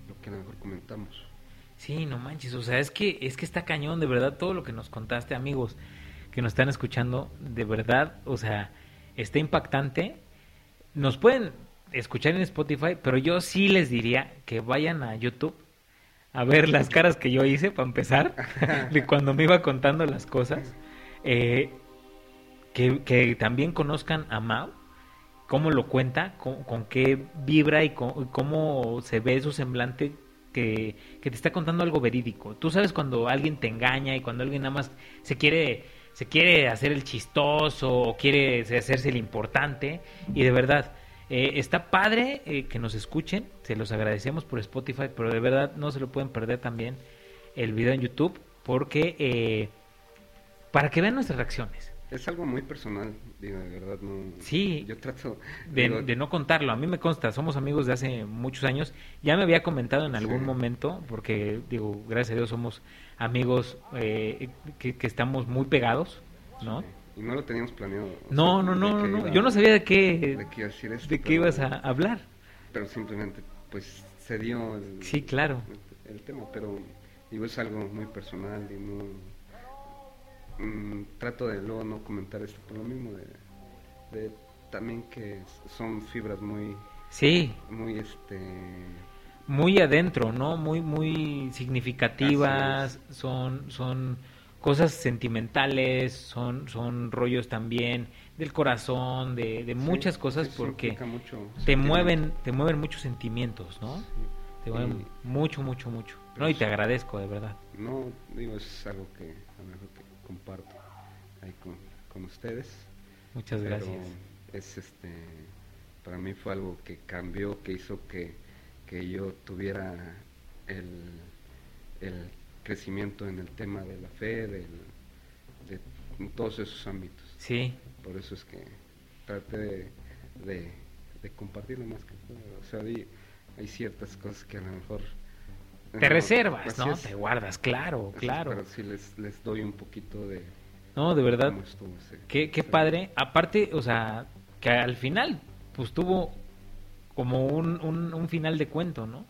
lo que a lo mejor comentamos. Sí, no manches, o sea, es que es que está cañón, de verdad, todo lo que nos contaste, amigos, que nos están escuchando, de verdad, o sea, está impactante. Nos pueden escuchar en Spotify, pero yo sí les diría que vayan a YouTube a ver las caras que yo hice para empezar, de cuando me iba contando las cosas. Eh, que, también conozcan a Mao, cómo lo cuenta, con, qué vibra y cómo se ve su semblante que, que te está contando algo verídico. Tú sabes cuando alguien te engaña y cuando alguien nada más se quiere, se quiere hacer el chistoso o quiere hacerse el importante y de verdad. eh, está padre eh, que nos escuchen, se los agradecemos por Spotify, pero de verdad no se lo pueden perder también el video en YouTube porque eh, para que vean nuestras reacciones. Es algo muy personal, digo, de verdad no. Sí. Yo trato de, no contarlo. A mí me consta, somos amigos de hace muchos años. Ya me había comentado en algún Sí. momento, porque digo, gracias a Dios somos amigos eh, que, que estamos muy pegados, ¿no? sí, Y no lo teníamos planeado. No, sea, no, no, no, no. iba- Yo no sabía de qué, de qué iba a decir esto, de qué pero- ibas a hablar. Pero simplemente, pues, se dio el, Sí, claro. el, el tema, pero digo, es algo muy personal y no... mm, trato de luego no comentar esto por lo mismo, de, de también que son fibras muy, Sí, muy, este... muy adentro, ¿no? Muy, muy significativas, son, son cosas sentimentales, son, son rollos también del corazón, de, de muchas sí, cosas porque te mueven, te mueven muchos sentimientos, ¿no? Sí. Te mueven Y- mucho, mucho, mucho. No, y te agradezco, de verdad. No, digo, es algo que a lo mejor que comparto ahí con, con ustedes. Muchas pero gracias. Es este, para mí fue algo que cambió, que hizo que, que yo tuviera el, el crecimiento en el tema de la fe, del, de en todos esos ámbitos. Sí, Por eso es que traté de, de, de compartir lo más que pueda. O sea, hay, hay ciertas cosas que a lo mejor... Te reservas, ¿no? es, Te guardas, claro, así es, claro. pero sí les, les doy un poquito de... No, de verdad, estuvo qué, qué padre. Aparte, o sea, que al final, pues tuvo como un, un, un final de cuento, ¿no?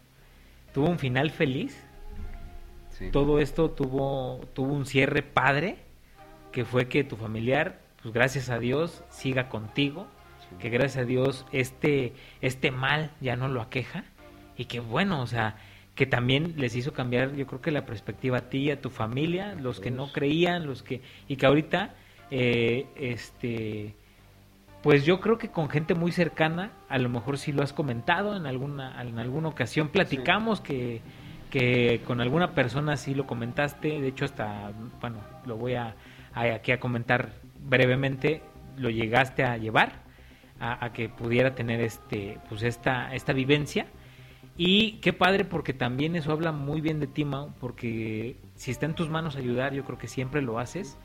Tuvo un final feliz. Sí. Todo esto tuvo, tuvo un cierre padre, que fue que tu familiar, pues gracias a Dios, siga contigo, que gracias a Dios este, este mal ya no lo aqueja, y que bueno, o sea, que también les hizo cambiar, yo creo que la perspectiva a ti, a tu familia, los que no creían, los que, y que ahorita, eh, este, pues yo creo que con gente muy cercana, a lo mejor sí lo has comentado en alguna, en alguna ocasión, platicamos que, que con alguna persona sí lo comentaste, de hecho hasta, bueno, lo voy a, a- aquí a comentar brevemente, lo llegaste a llevar a, a que pudiera tener este, pues esta, esta vivencia. Y qué padre porque también eso habla muy bien de ti, Mau, porque si está en tus manos ayudar, yo creo que siempre lo haces.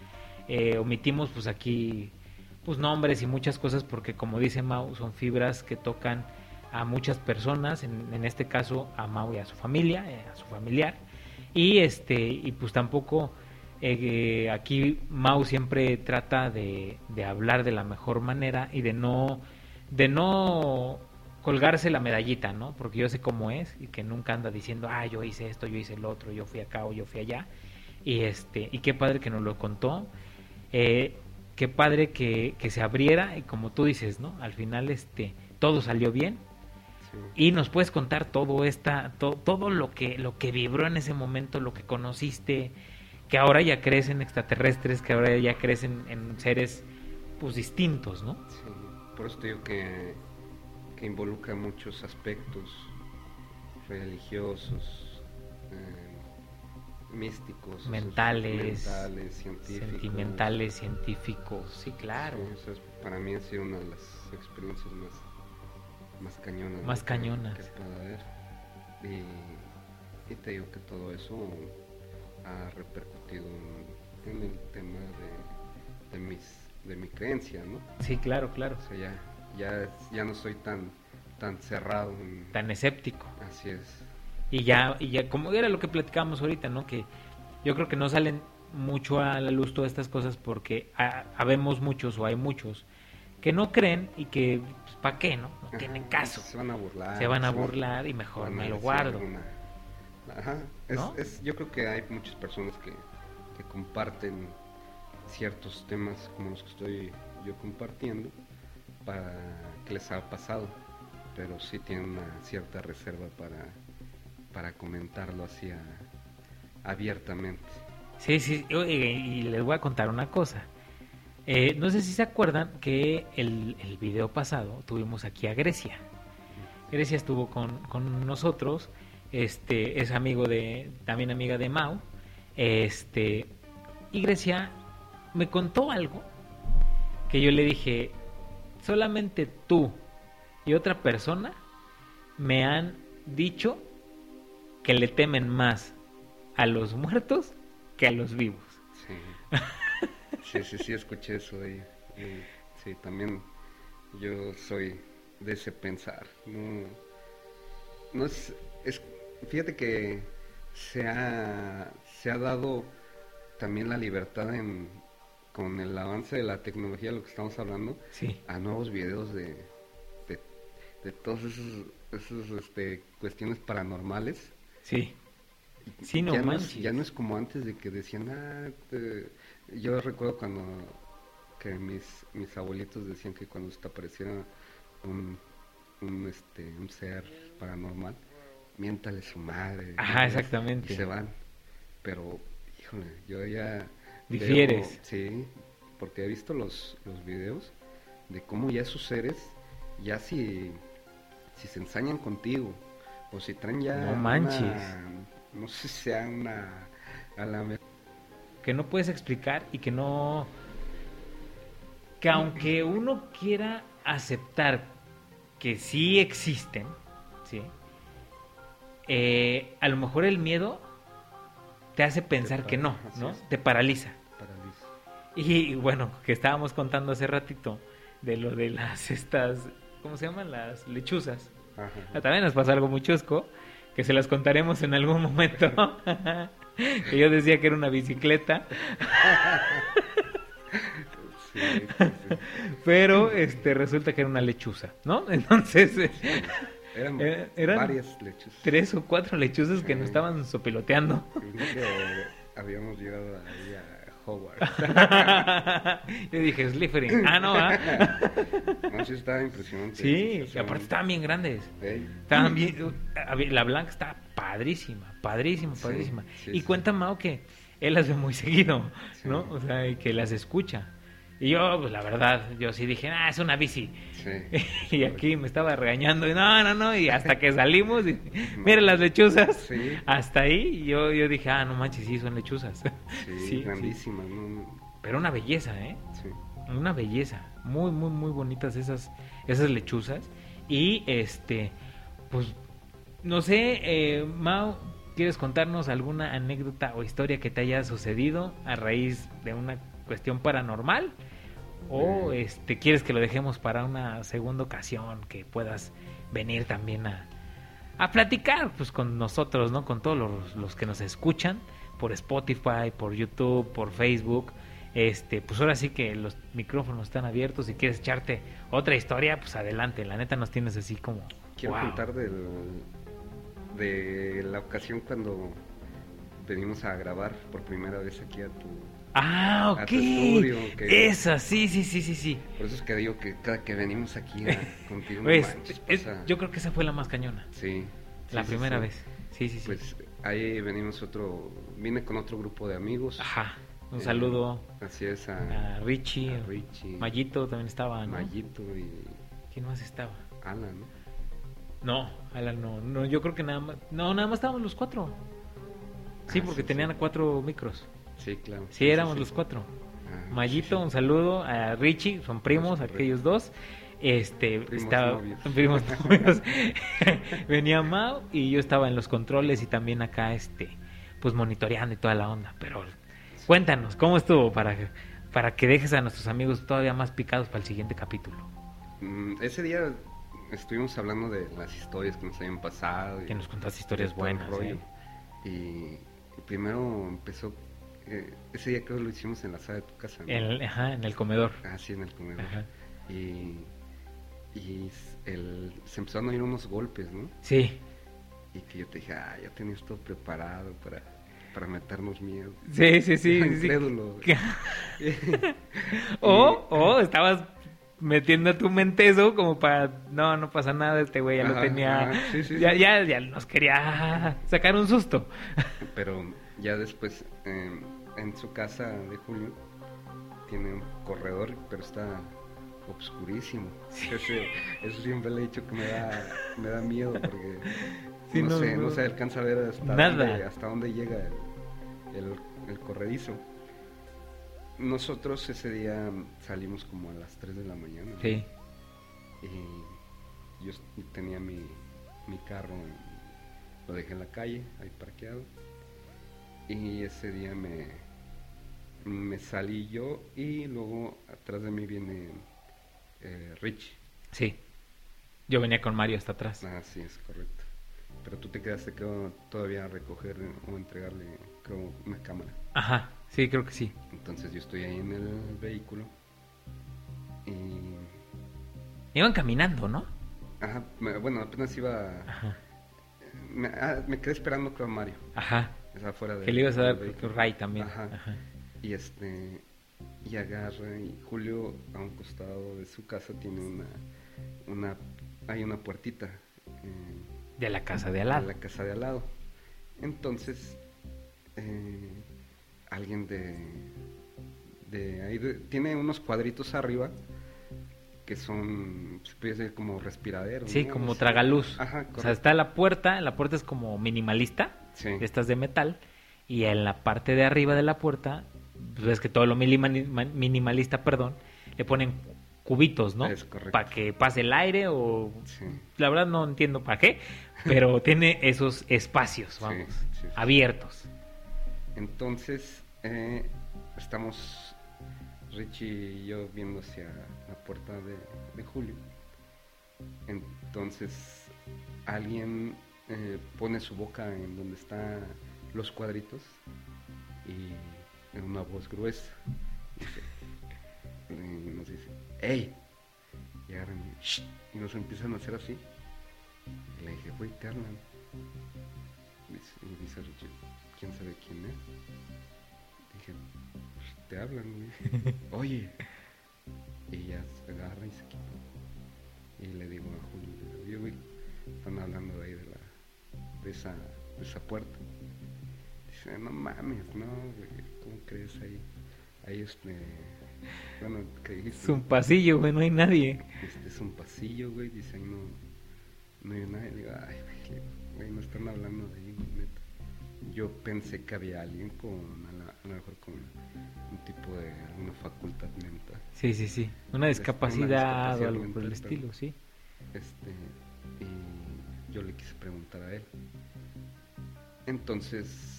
Eh, omitimos pues aquí pues nombres y muchas cosas porque como dice Mau, son fibras que tocan a muchas personas, en, este caso a Mau y a su familia, eh, a su familiar. Y este, y pues tampoco eh, aquí Mau siempre trata de, de hablar de la mejor manera y de no, de no colgarse la medallita, ¿no? Porque yo sé cómo es y que nunca anda diciendo, ah, yo hice esto, yo hice el otro, yo fui acá o yo fui allá. Y este, y qué padre que nos lo contó. Eh, qué padre que, que se abriera y como tú dices, ¿no? Al final este todo salió bien Sí. y nos puedes contar todo esta to- todo lo que lo que vibró en ese momento, lo que conociste, que ahora ya crees en extraterrestres, que ahora ya crees en, en seres pues distintos, ¿no? Sí, por eso te digo que, que involucra muchos aspectos religiosos, eh, místicos, Mentales, mentales, científicos. Sentimentales, científicos, sí, claro. Sí, eso es- para mí ha sido una de las experiencias más, más cañonas. Más cañonas. Que, pueda haber. Y, y te digo que todo eso ha repercutido en, en el tema de, de mis, de mi creencia, ¿no? Sí, claro, claro. O sea, ya, ya, ya no soy tan, tan cerrado. en- Tan escéptico. Así es. Y ya, y ya, como era lo que platicábamos ahorita, ¿no? Que yo creo que no salen mucho a la luz todas estas cosas porque ha- habemos muchos o hay muchos que no creen y que, pues, ¿para qué, no? No tienen caso. Se van a burlar. Se van a burlar y mejor a me lo guardo. Ajá. Es, ¿No? es- yo creo que hay muchas personas que, que comparten ciertos temas como los que estoy yo compartiendo que les ha pasado, pero sí tienen una cierta reserva para, para comentarlo así a- abiertamente. Sí, sí, y les voy a contar una cosa. Eh, no sé si se acuerdan que el, el video pasado tuvimos aquí a Grecia. Grecia estuvo con, con nosotros, este, es amigo de, también amiga de Mau, este, y Grecia me contó algo que yo le dije, solamente tú y otra persona me han dicho que le temen más a los muertos que a los vivos. Sí, sí, sí, sí, escuché eso. Y, sí, también yo soy de ese pensar. No, no es, es, fíjate que se ha, se ha dado también la libertad en, con el avance de la tecnología, lo que estamos hablando, Sí, a nuevos videos de, de, de todas esas, este, cuestiones paranormales. sí. Sí, no ya, no es, ya no es como antes de que decían, ah, te-". yo recuerdo cuando que mis, mis abuelitos decían que cuando se te apareciera un, un, este, un ser paranormal, miéntale su madre. Ajá, exactamente. Y se van. Pero, híjole, yo ya... Difieres. sí, porque he visto los, los videos de cómo ya esos seres, ya si, si se ensañan contigo, o si traen ya... No una- manches. no sé si sea una... A la que no puedes explicar y que no que aunque uno quiera aceptar que sí existen sí eh, a lo mejor el miedo te hace pensar que no no te paraliza. Y bueno que estábamos contando hace ratito de lo de las estas ¿cómo se llaman? Las lechuzas. Ajá. Ah, También nos pasó algo muy chusco, que se las contaremos en algún momento. que yo decía que era una bicicleta, Sí, sí, sí. pero este resulta que era una lechuza, ¿no? Entonces, Eran, Eh, eran- varias lechuzas. tres o cuatro lechuzas que nos estaban sopiloteando. Creo que habíamos llegado ahí a Howard. yo dije, Slytherin. Ah, no, ¿ah? No, sí estaba impresionante. Sí, y aparte estaban bien grandes. Estaban bien, había- la blanca está padrísima, padrísima, padrísima. sí, y sí. cuenta Mao que él las ve muy seguido, ¿no? Sí. O sea, y que las escucha. Y yo, pues la verdad, yo sí dije, ah, es una bici. sí. y aquí me estaba regañando, y no, no, no, y hasta que salimos, y, mira las lechuzas. Sí. Hasta ahí yo, yo dije, ah, no manches, sí, son lechuzas. Sí, grandísimas, ¿no? Pero una belleza, ¿eh? Sí. Una belleza. Muy, muy, muy bonitas esas, esas lechuzas. Y este, pues, no sé, eh, Mau, ¿quieres contarnos alguna anécdota o historia que te haya sucedido a raíz de una cuestión paranormal? ¿O Eh. este, quieres que lo dejemos para una segunda ocasión que puedas venir también a, a platicar pues con nosotros, ¿no? Con todos los, los que nos escuchan por Spotify, por YouTube, por Facebook. Este, pues ahora sí que los micrófonos están abiertos. Si quieres echarte otra historia, pues adelante. La neta nos tienes así como. Quiero wow. contar del, de la ocasión cuando venimos a grabar por primera vez aquí a tu... Ah, a ok. tu estudio, que- Esa, sí, sí, sí, sí, sí. Por eso es que digo que cada que venimos aquí a, contigo, no Pues, manches, es- pasa- yo creo que esa fue la más cañona. Sí. La sí, primera sí. vez. Sí, sí, sí. Pues ahí venimos otro... Vine con otro grupo de amigos. Ajá. Un Eh, saludo Así es, a, a Richie. a Richie, Mayito también estaba, ¿no? Mayito y ¿Quién más estaba? Alan, ¿no? No, Alan no, no, yo creo que nada más, no, nada más estábamos los cuatro. Sí, Ah, porque sí, tenían sí. cuatro micros. Sí, claro. Sí, éramos los cuatro. Ah, Mayito, un saludo a Richie, son primos, aquellos dos. Este, Primos estaba, novios. primos novios. Venía Mao y yo estaba en los controles y también acá, este, pues monitoreando y toda la onda. Pero cuéntanos, ¿cómo estuvo para, para que dejes a nuestros amigos todavía más picados para el siguiente capítulo? Mm, ese día estuvimos hablando de las historias que nos habían pasado. y Que nos contaste historias buenas. rollo. ¿eh? Y, y primero empezó... eh, ese día creo que lo hicimos en la sala de tu casa. ¿no? En el, ajá, en el comedor. Ah, sí, en el comedor. Ajá. Y, y el, se empezaron a oír unos golpes, ¿no? Sí, Y que yo te dije, ah, ya tenías todo preparado para, para meternos miedo. sí, sí, sí. sí. O, o estabas metiendo a tu mente eso como para, no, no pasa nada, este güey ya lo tenía, ajá, sí, sí, ya, sí. ya, ya nos quería sacar un susto. Pero ya después, eh, en su casa de Julio, tiene un corredor, pero está obscurísimo. Ese- eso siempre le he dicho que me da, me da miedo porque Sí, no, no, se, no. no se alcanza a ver hasta, Nada. Dónde, hasta dónde llega el, el- el corredizo. Nosotros ese día salimos como a las 3 de la mañana. Sí, Y yo tenía mi, mi carro, lo dejé en la calle, ahí parqueado. Y ese día me, me salí yo y luego atrás de mí viene eh, Rich. sí. Yo venía con Mario hasta atrás. Ah, sí, es correcto. Pero tú te quedaste, creo, todavía a recoger o entregarle, creo, una cámara. Ajá, sí, creo que sí. Entonces yo estoy ahí en el vehículo y... Iban caminando, ¿no? Ajá, me- bueno, apenas iba... Ajá, Me, ah, me quedé esperando, creo, a Mario. ajá. Es afuera de, Que le ibas a dar que Ray también. Ajá. Ajá. Y este y agarra y Julio a un costado de su casa tiene una una hay una puertita eh, De la casa de al lado. la casa de al lado. Entonces eh, alguien de de ahí de- tiene unos cuadritos arriba que son se puede decir como respiraderos. Sí, ¿no? como O sea, tragaluz. Ajá, O sea, está la puerta, la puerta es como minimalista, Sí. de estas de metal, y en la parte de arriba de la puerta, pues ves que todo lo minima- minimalista, perdón, le ponen cubitos, ¿no? Es correcto. Para que pase el aire o... Sí. La verdad no entiendo para qué, pero tiene esos espacios, vamos, sí, sí. abiertos. Entonces, eh, estamos Richie y yo viendo hacia la puerta de, de Julio. Entonces alguien eh, pone su boca en donde están los cuadritos y en una voz gruesa dice, y nos dice, ¡Ey! Y agarran y, "Shh", y nos empiezan a hacer así. Y le dije, güey, te hablan. Dice- Y dice Richie, ¿quién sabe quién es? Dije, "Pues, te hablan, güey. Oye. Y ya se agarra y se quita. Y le digo a Julio, oye, güey, están hablando de ahí de la, de esa, de esa puerta. Dice, no mames, no, güey, ¿cómo crees ahí? Ahí este, bueno, que dijiste, Es un pasillo, güey, no hay nadie. este es un pasillo, güey, dice ahí no, no hay nadie. Digo, ay, güey, güey, no están hablando de ahí, güey, neta. Yo pensé que había alguien con, a, la- a lo mejor con un tipo de alguna facultad mental. Sí, sí, sí. Una Una discapacidad o algo por el mental, pero- estilo, sí. Este, y yo le quise preguntar a él. Entonces,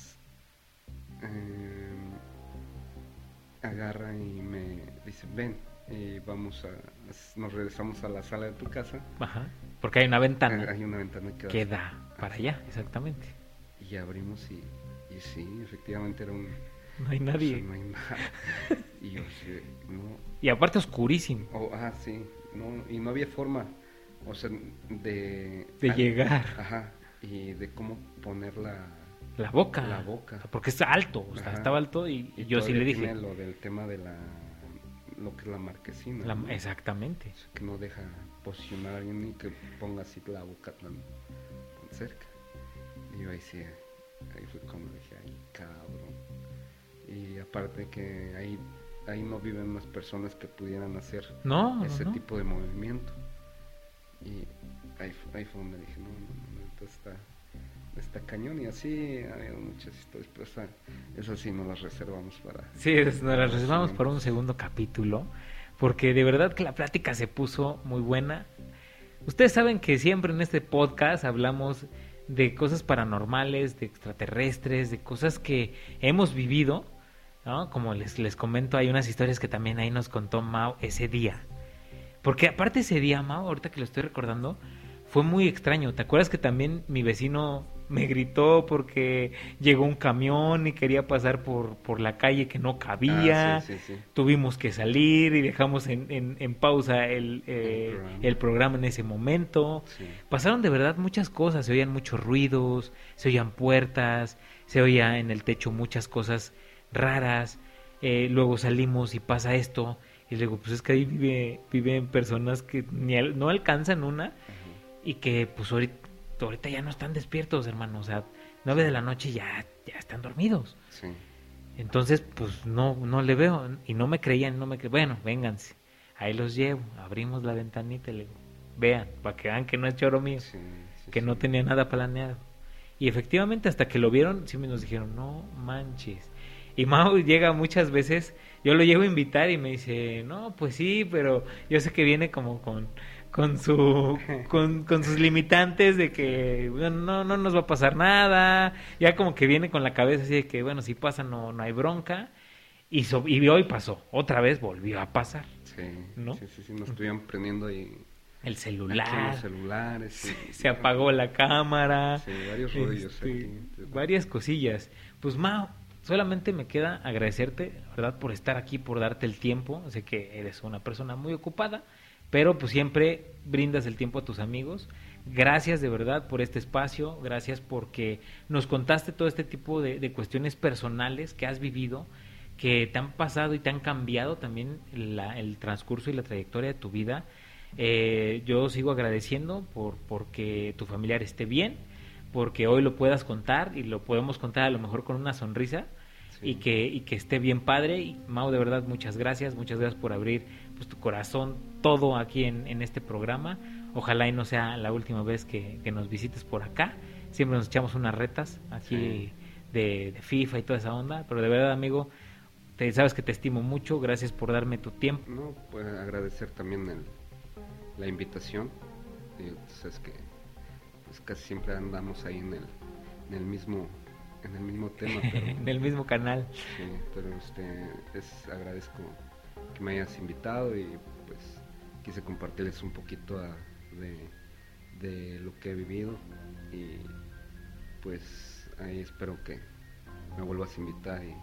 em, agarra y me dice, ven, y vamos a, nos regresamos a la sala de tu casa. Ajá. Porque hay una ventana Hay una ventana que da que da para allá, exactamente. Y abrimos y, y sí, efectivamente era un... No hay o sea, nadie. no hay nada. Y yo no, Y aparte oscurísimo oh, ah, sí, no, y no había forma, o sea, de... de ah, llegar. Ajá, y de cómo poner la... La boca. La boca. O sea, Porque está alto, o sea, estaba alto y, y yo sí le dije. tiene lo del tema de la... lo que es la marquesina. la- ¿no? exactamente. O sea, que no deja posicionar a alguien ni que ponga así la boca tan, tan cerca. Y yo ahí sí, ahí fue como dije, ay, cabrón. Y aparte que ahí, ahí no viven más personas que pudieran hacer No, ese no. tipo de movimiento. Y ahí, ahí fue donde dije, no, no, no, entonces está, está cañón. Y así hay muchas historias, pero esa, esas sí nos las reservamos para... Sí, nos las reservamos para un segundo capítulo, porque de verdad que la plática se puso muy buena. Ustedes saben que siempre en este podcast hablamos de cosas paranormales, de extraterrestres, de cosas que hemos vivido, ¿no? Como les, les comento, hay unas historias que también ahí nos contó Mao ese día. Porque aparte ese día, Mao, ahorita que lo estoy recordando, fue muy extraño. ¿Te acuerdas que también mi vecino me gritó porque llegó un camión y quería pasar por, por la calle que no cabía? Ah, sí, sí, sí. Tuvimos que salir y dejamos en, en- en pausa el, eh, El programa. el programa en ese momento. Pasaron de verdad muchas cosas, se oían muchos ruidos, se oían puertas, se oía en el techo muchas cosas raras. eh, luego salimos y pasa esto y luego pues es que ahí vive, viven personas que ni al- no alcanzan una Ajá. y que pues ahorita, ahorita ya no están despiertos, hermano. O sea, nueve de la noche ya, ya están dormidos. Sí. Entonces, pues no, no le veo. Y no me creían, no me creían. Bueno, vénganse. Ahí los llevo. Abrimos la ventanita y le digo, vean, para que vean que no es choro mío, Sí, sí, que no tenía nada planeado. Y efectivamente, hasta que lo vieron, sí me nos dijeron, no manches. Y Mao llega muchas veces, yo lo llego a invitar y me dice, no, pues sí, pero yo sé que viene como con, con su con, con sus limitantes de que bueno, no no nos va a pasar nada. Ya como que viene con la cabeza así de que bueno si pasa no no hay bronca. Y so- y hoy pasó. Otra vez volvió a pasar Sí, ¿no? sí, sí, sí, nos estuvieron prendiendo ahí. El los celular celulares. sí. se apagó la cámara. Sí, varios rollos este, aquí. varias cosillas. Pues Mao solamente me queda agradecerte verdad por estar aquí por darte el tiempo. Sé que eres una persona muy ocupada pero pues siempre brindas el tiempo a tus amigos. Gracias de verdad por este espacio, gracias porque nos contaste todo este tipo de, de cuestiones personales que has vivido, que te han pasado y te han cambiado también la- el transcurso y la trayectoria de tu vida. Eh, yo sigo agradeciendo por porque tu familiar esté bien, porque hoy lo puedas contar y lo podemos contar a lo mejor con una sonrisa Sí. y que y que esté bien padre y Mau de verdad muchas gracias muchas gracias por abrir pues tu corazón todo aquí en, en este programa. Ojalá y no sea la última vez que, que nos visites por acá. Siempre nos echamos unas retas aquí Sí. de, de FIFA y toda esa onda. Pero de verdad amigo te sabes que te estimo mucho. Gracias por darme tu tiempo. No, pues agradecer también el- la invitación. Tú sabes que pues casi siempre andamos ahí en el, en el mismo en el mismo tema, pero, en el mismo canal. Sí, pero este es agradezco que me hayas invitado y pues quise compartirles un poquito a- de, de lo que he vivido y pues ahí espero que me vuelvas a invitar y,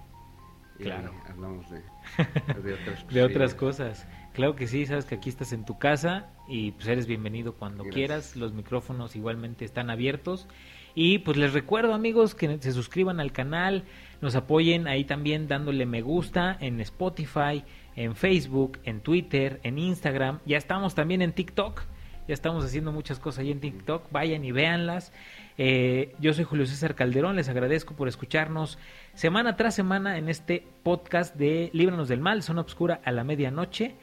y Claro. hablamos de, de otras de otras cosas. Claro que sí, sabes que aquí estás en tu casa y pues eres bienvenido cuando Gracias. quieras. Los micrófonos igualmente están abiertos. Y pues les recuerdo amigos que se suscriban al canal, nos apoyen ahí también dándole me gusta en Spotify, en Facebook, en Twitter, en Instagram. Ya estamos también en TikTok. Ya estamos haciendo muchas cosas ahí en TikTok. Vayan y véanlas. Eh, yo soy Julio César Calderón. Les agradezco por escucharnos semana tras semana en este podcast de Líbranos del Mal, Zona Obscura a la medianoche.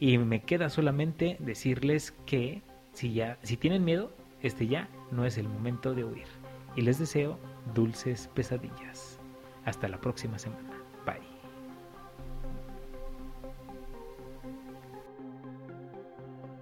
Y me queda solamente decirles que si ya, si tienen miedo, este ya no es el momento de huir. Y les deseo dulces pesadillas. Hasta la próxima semana.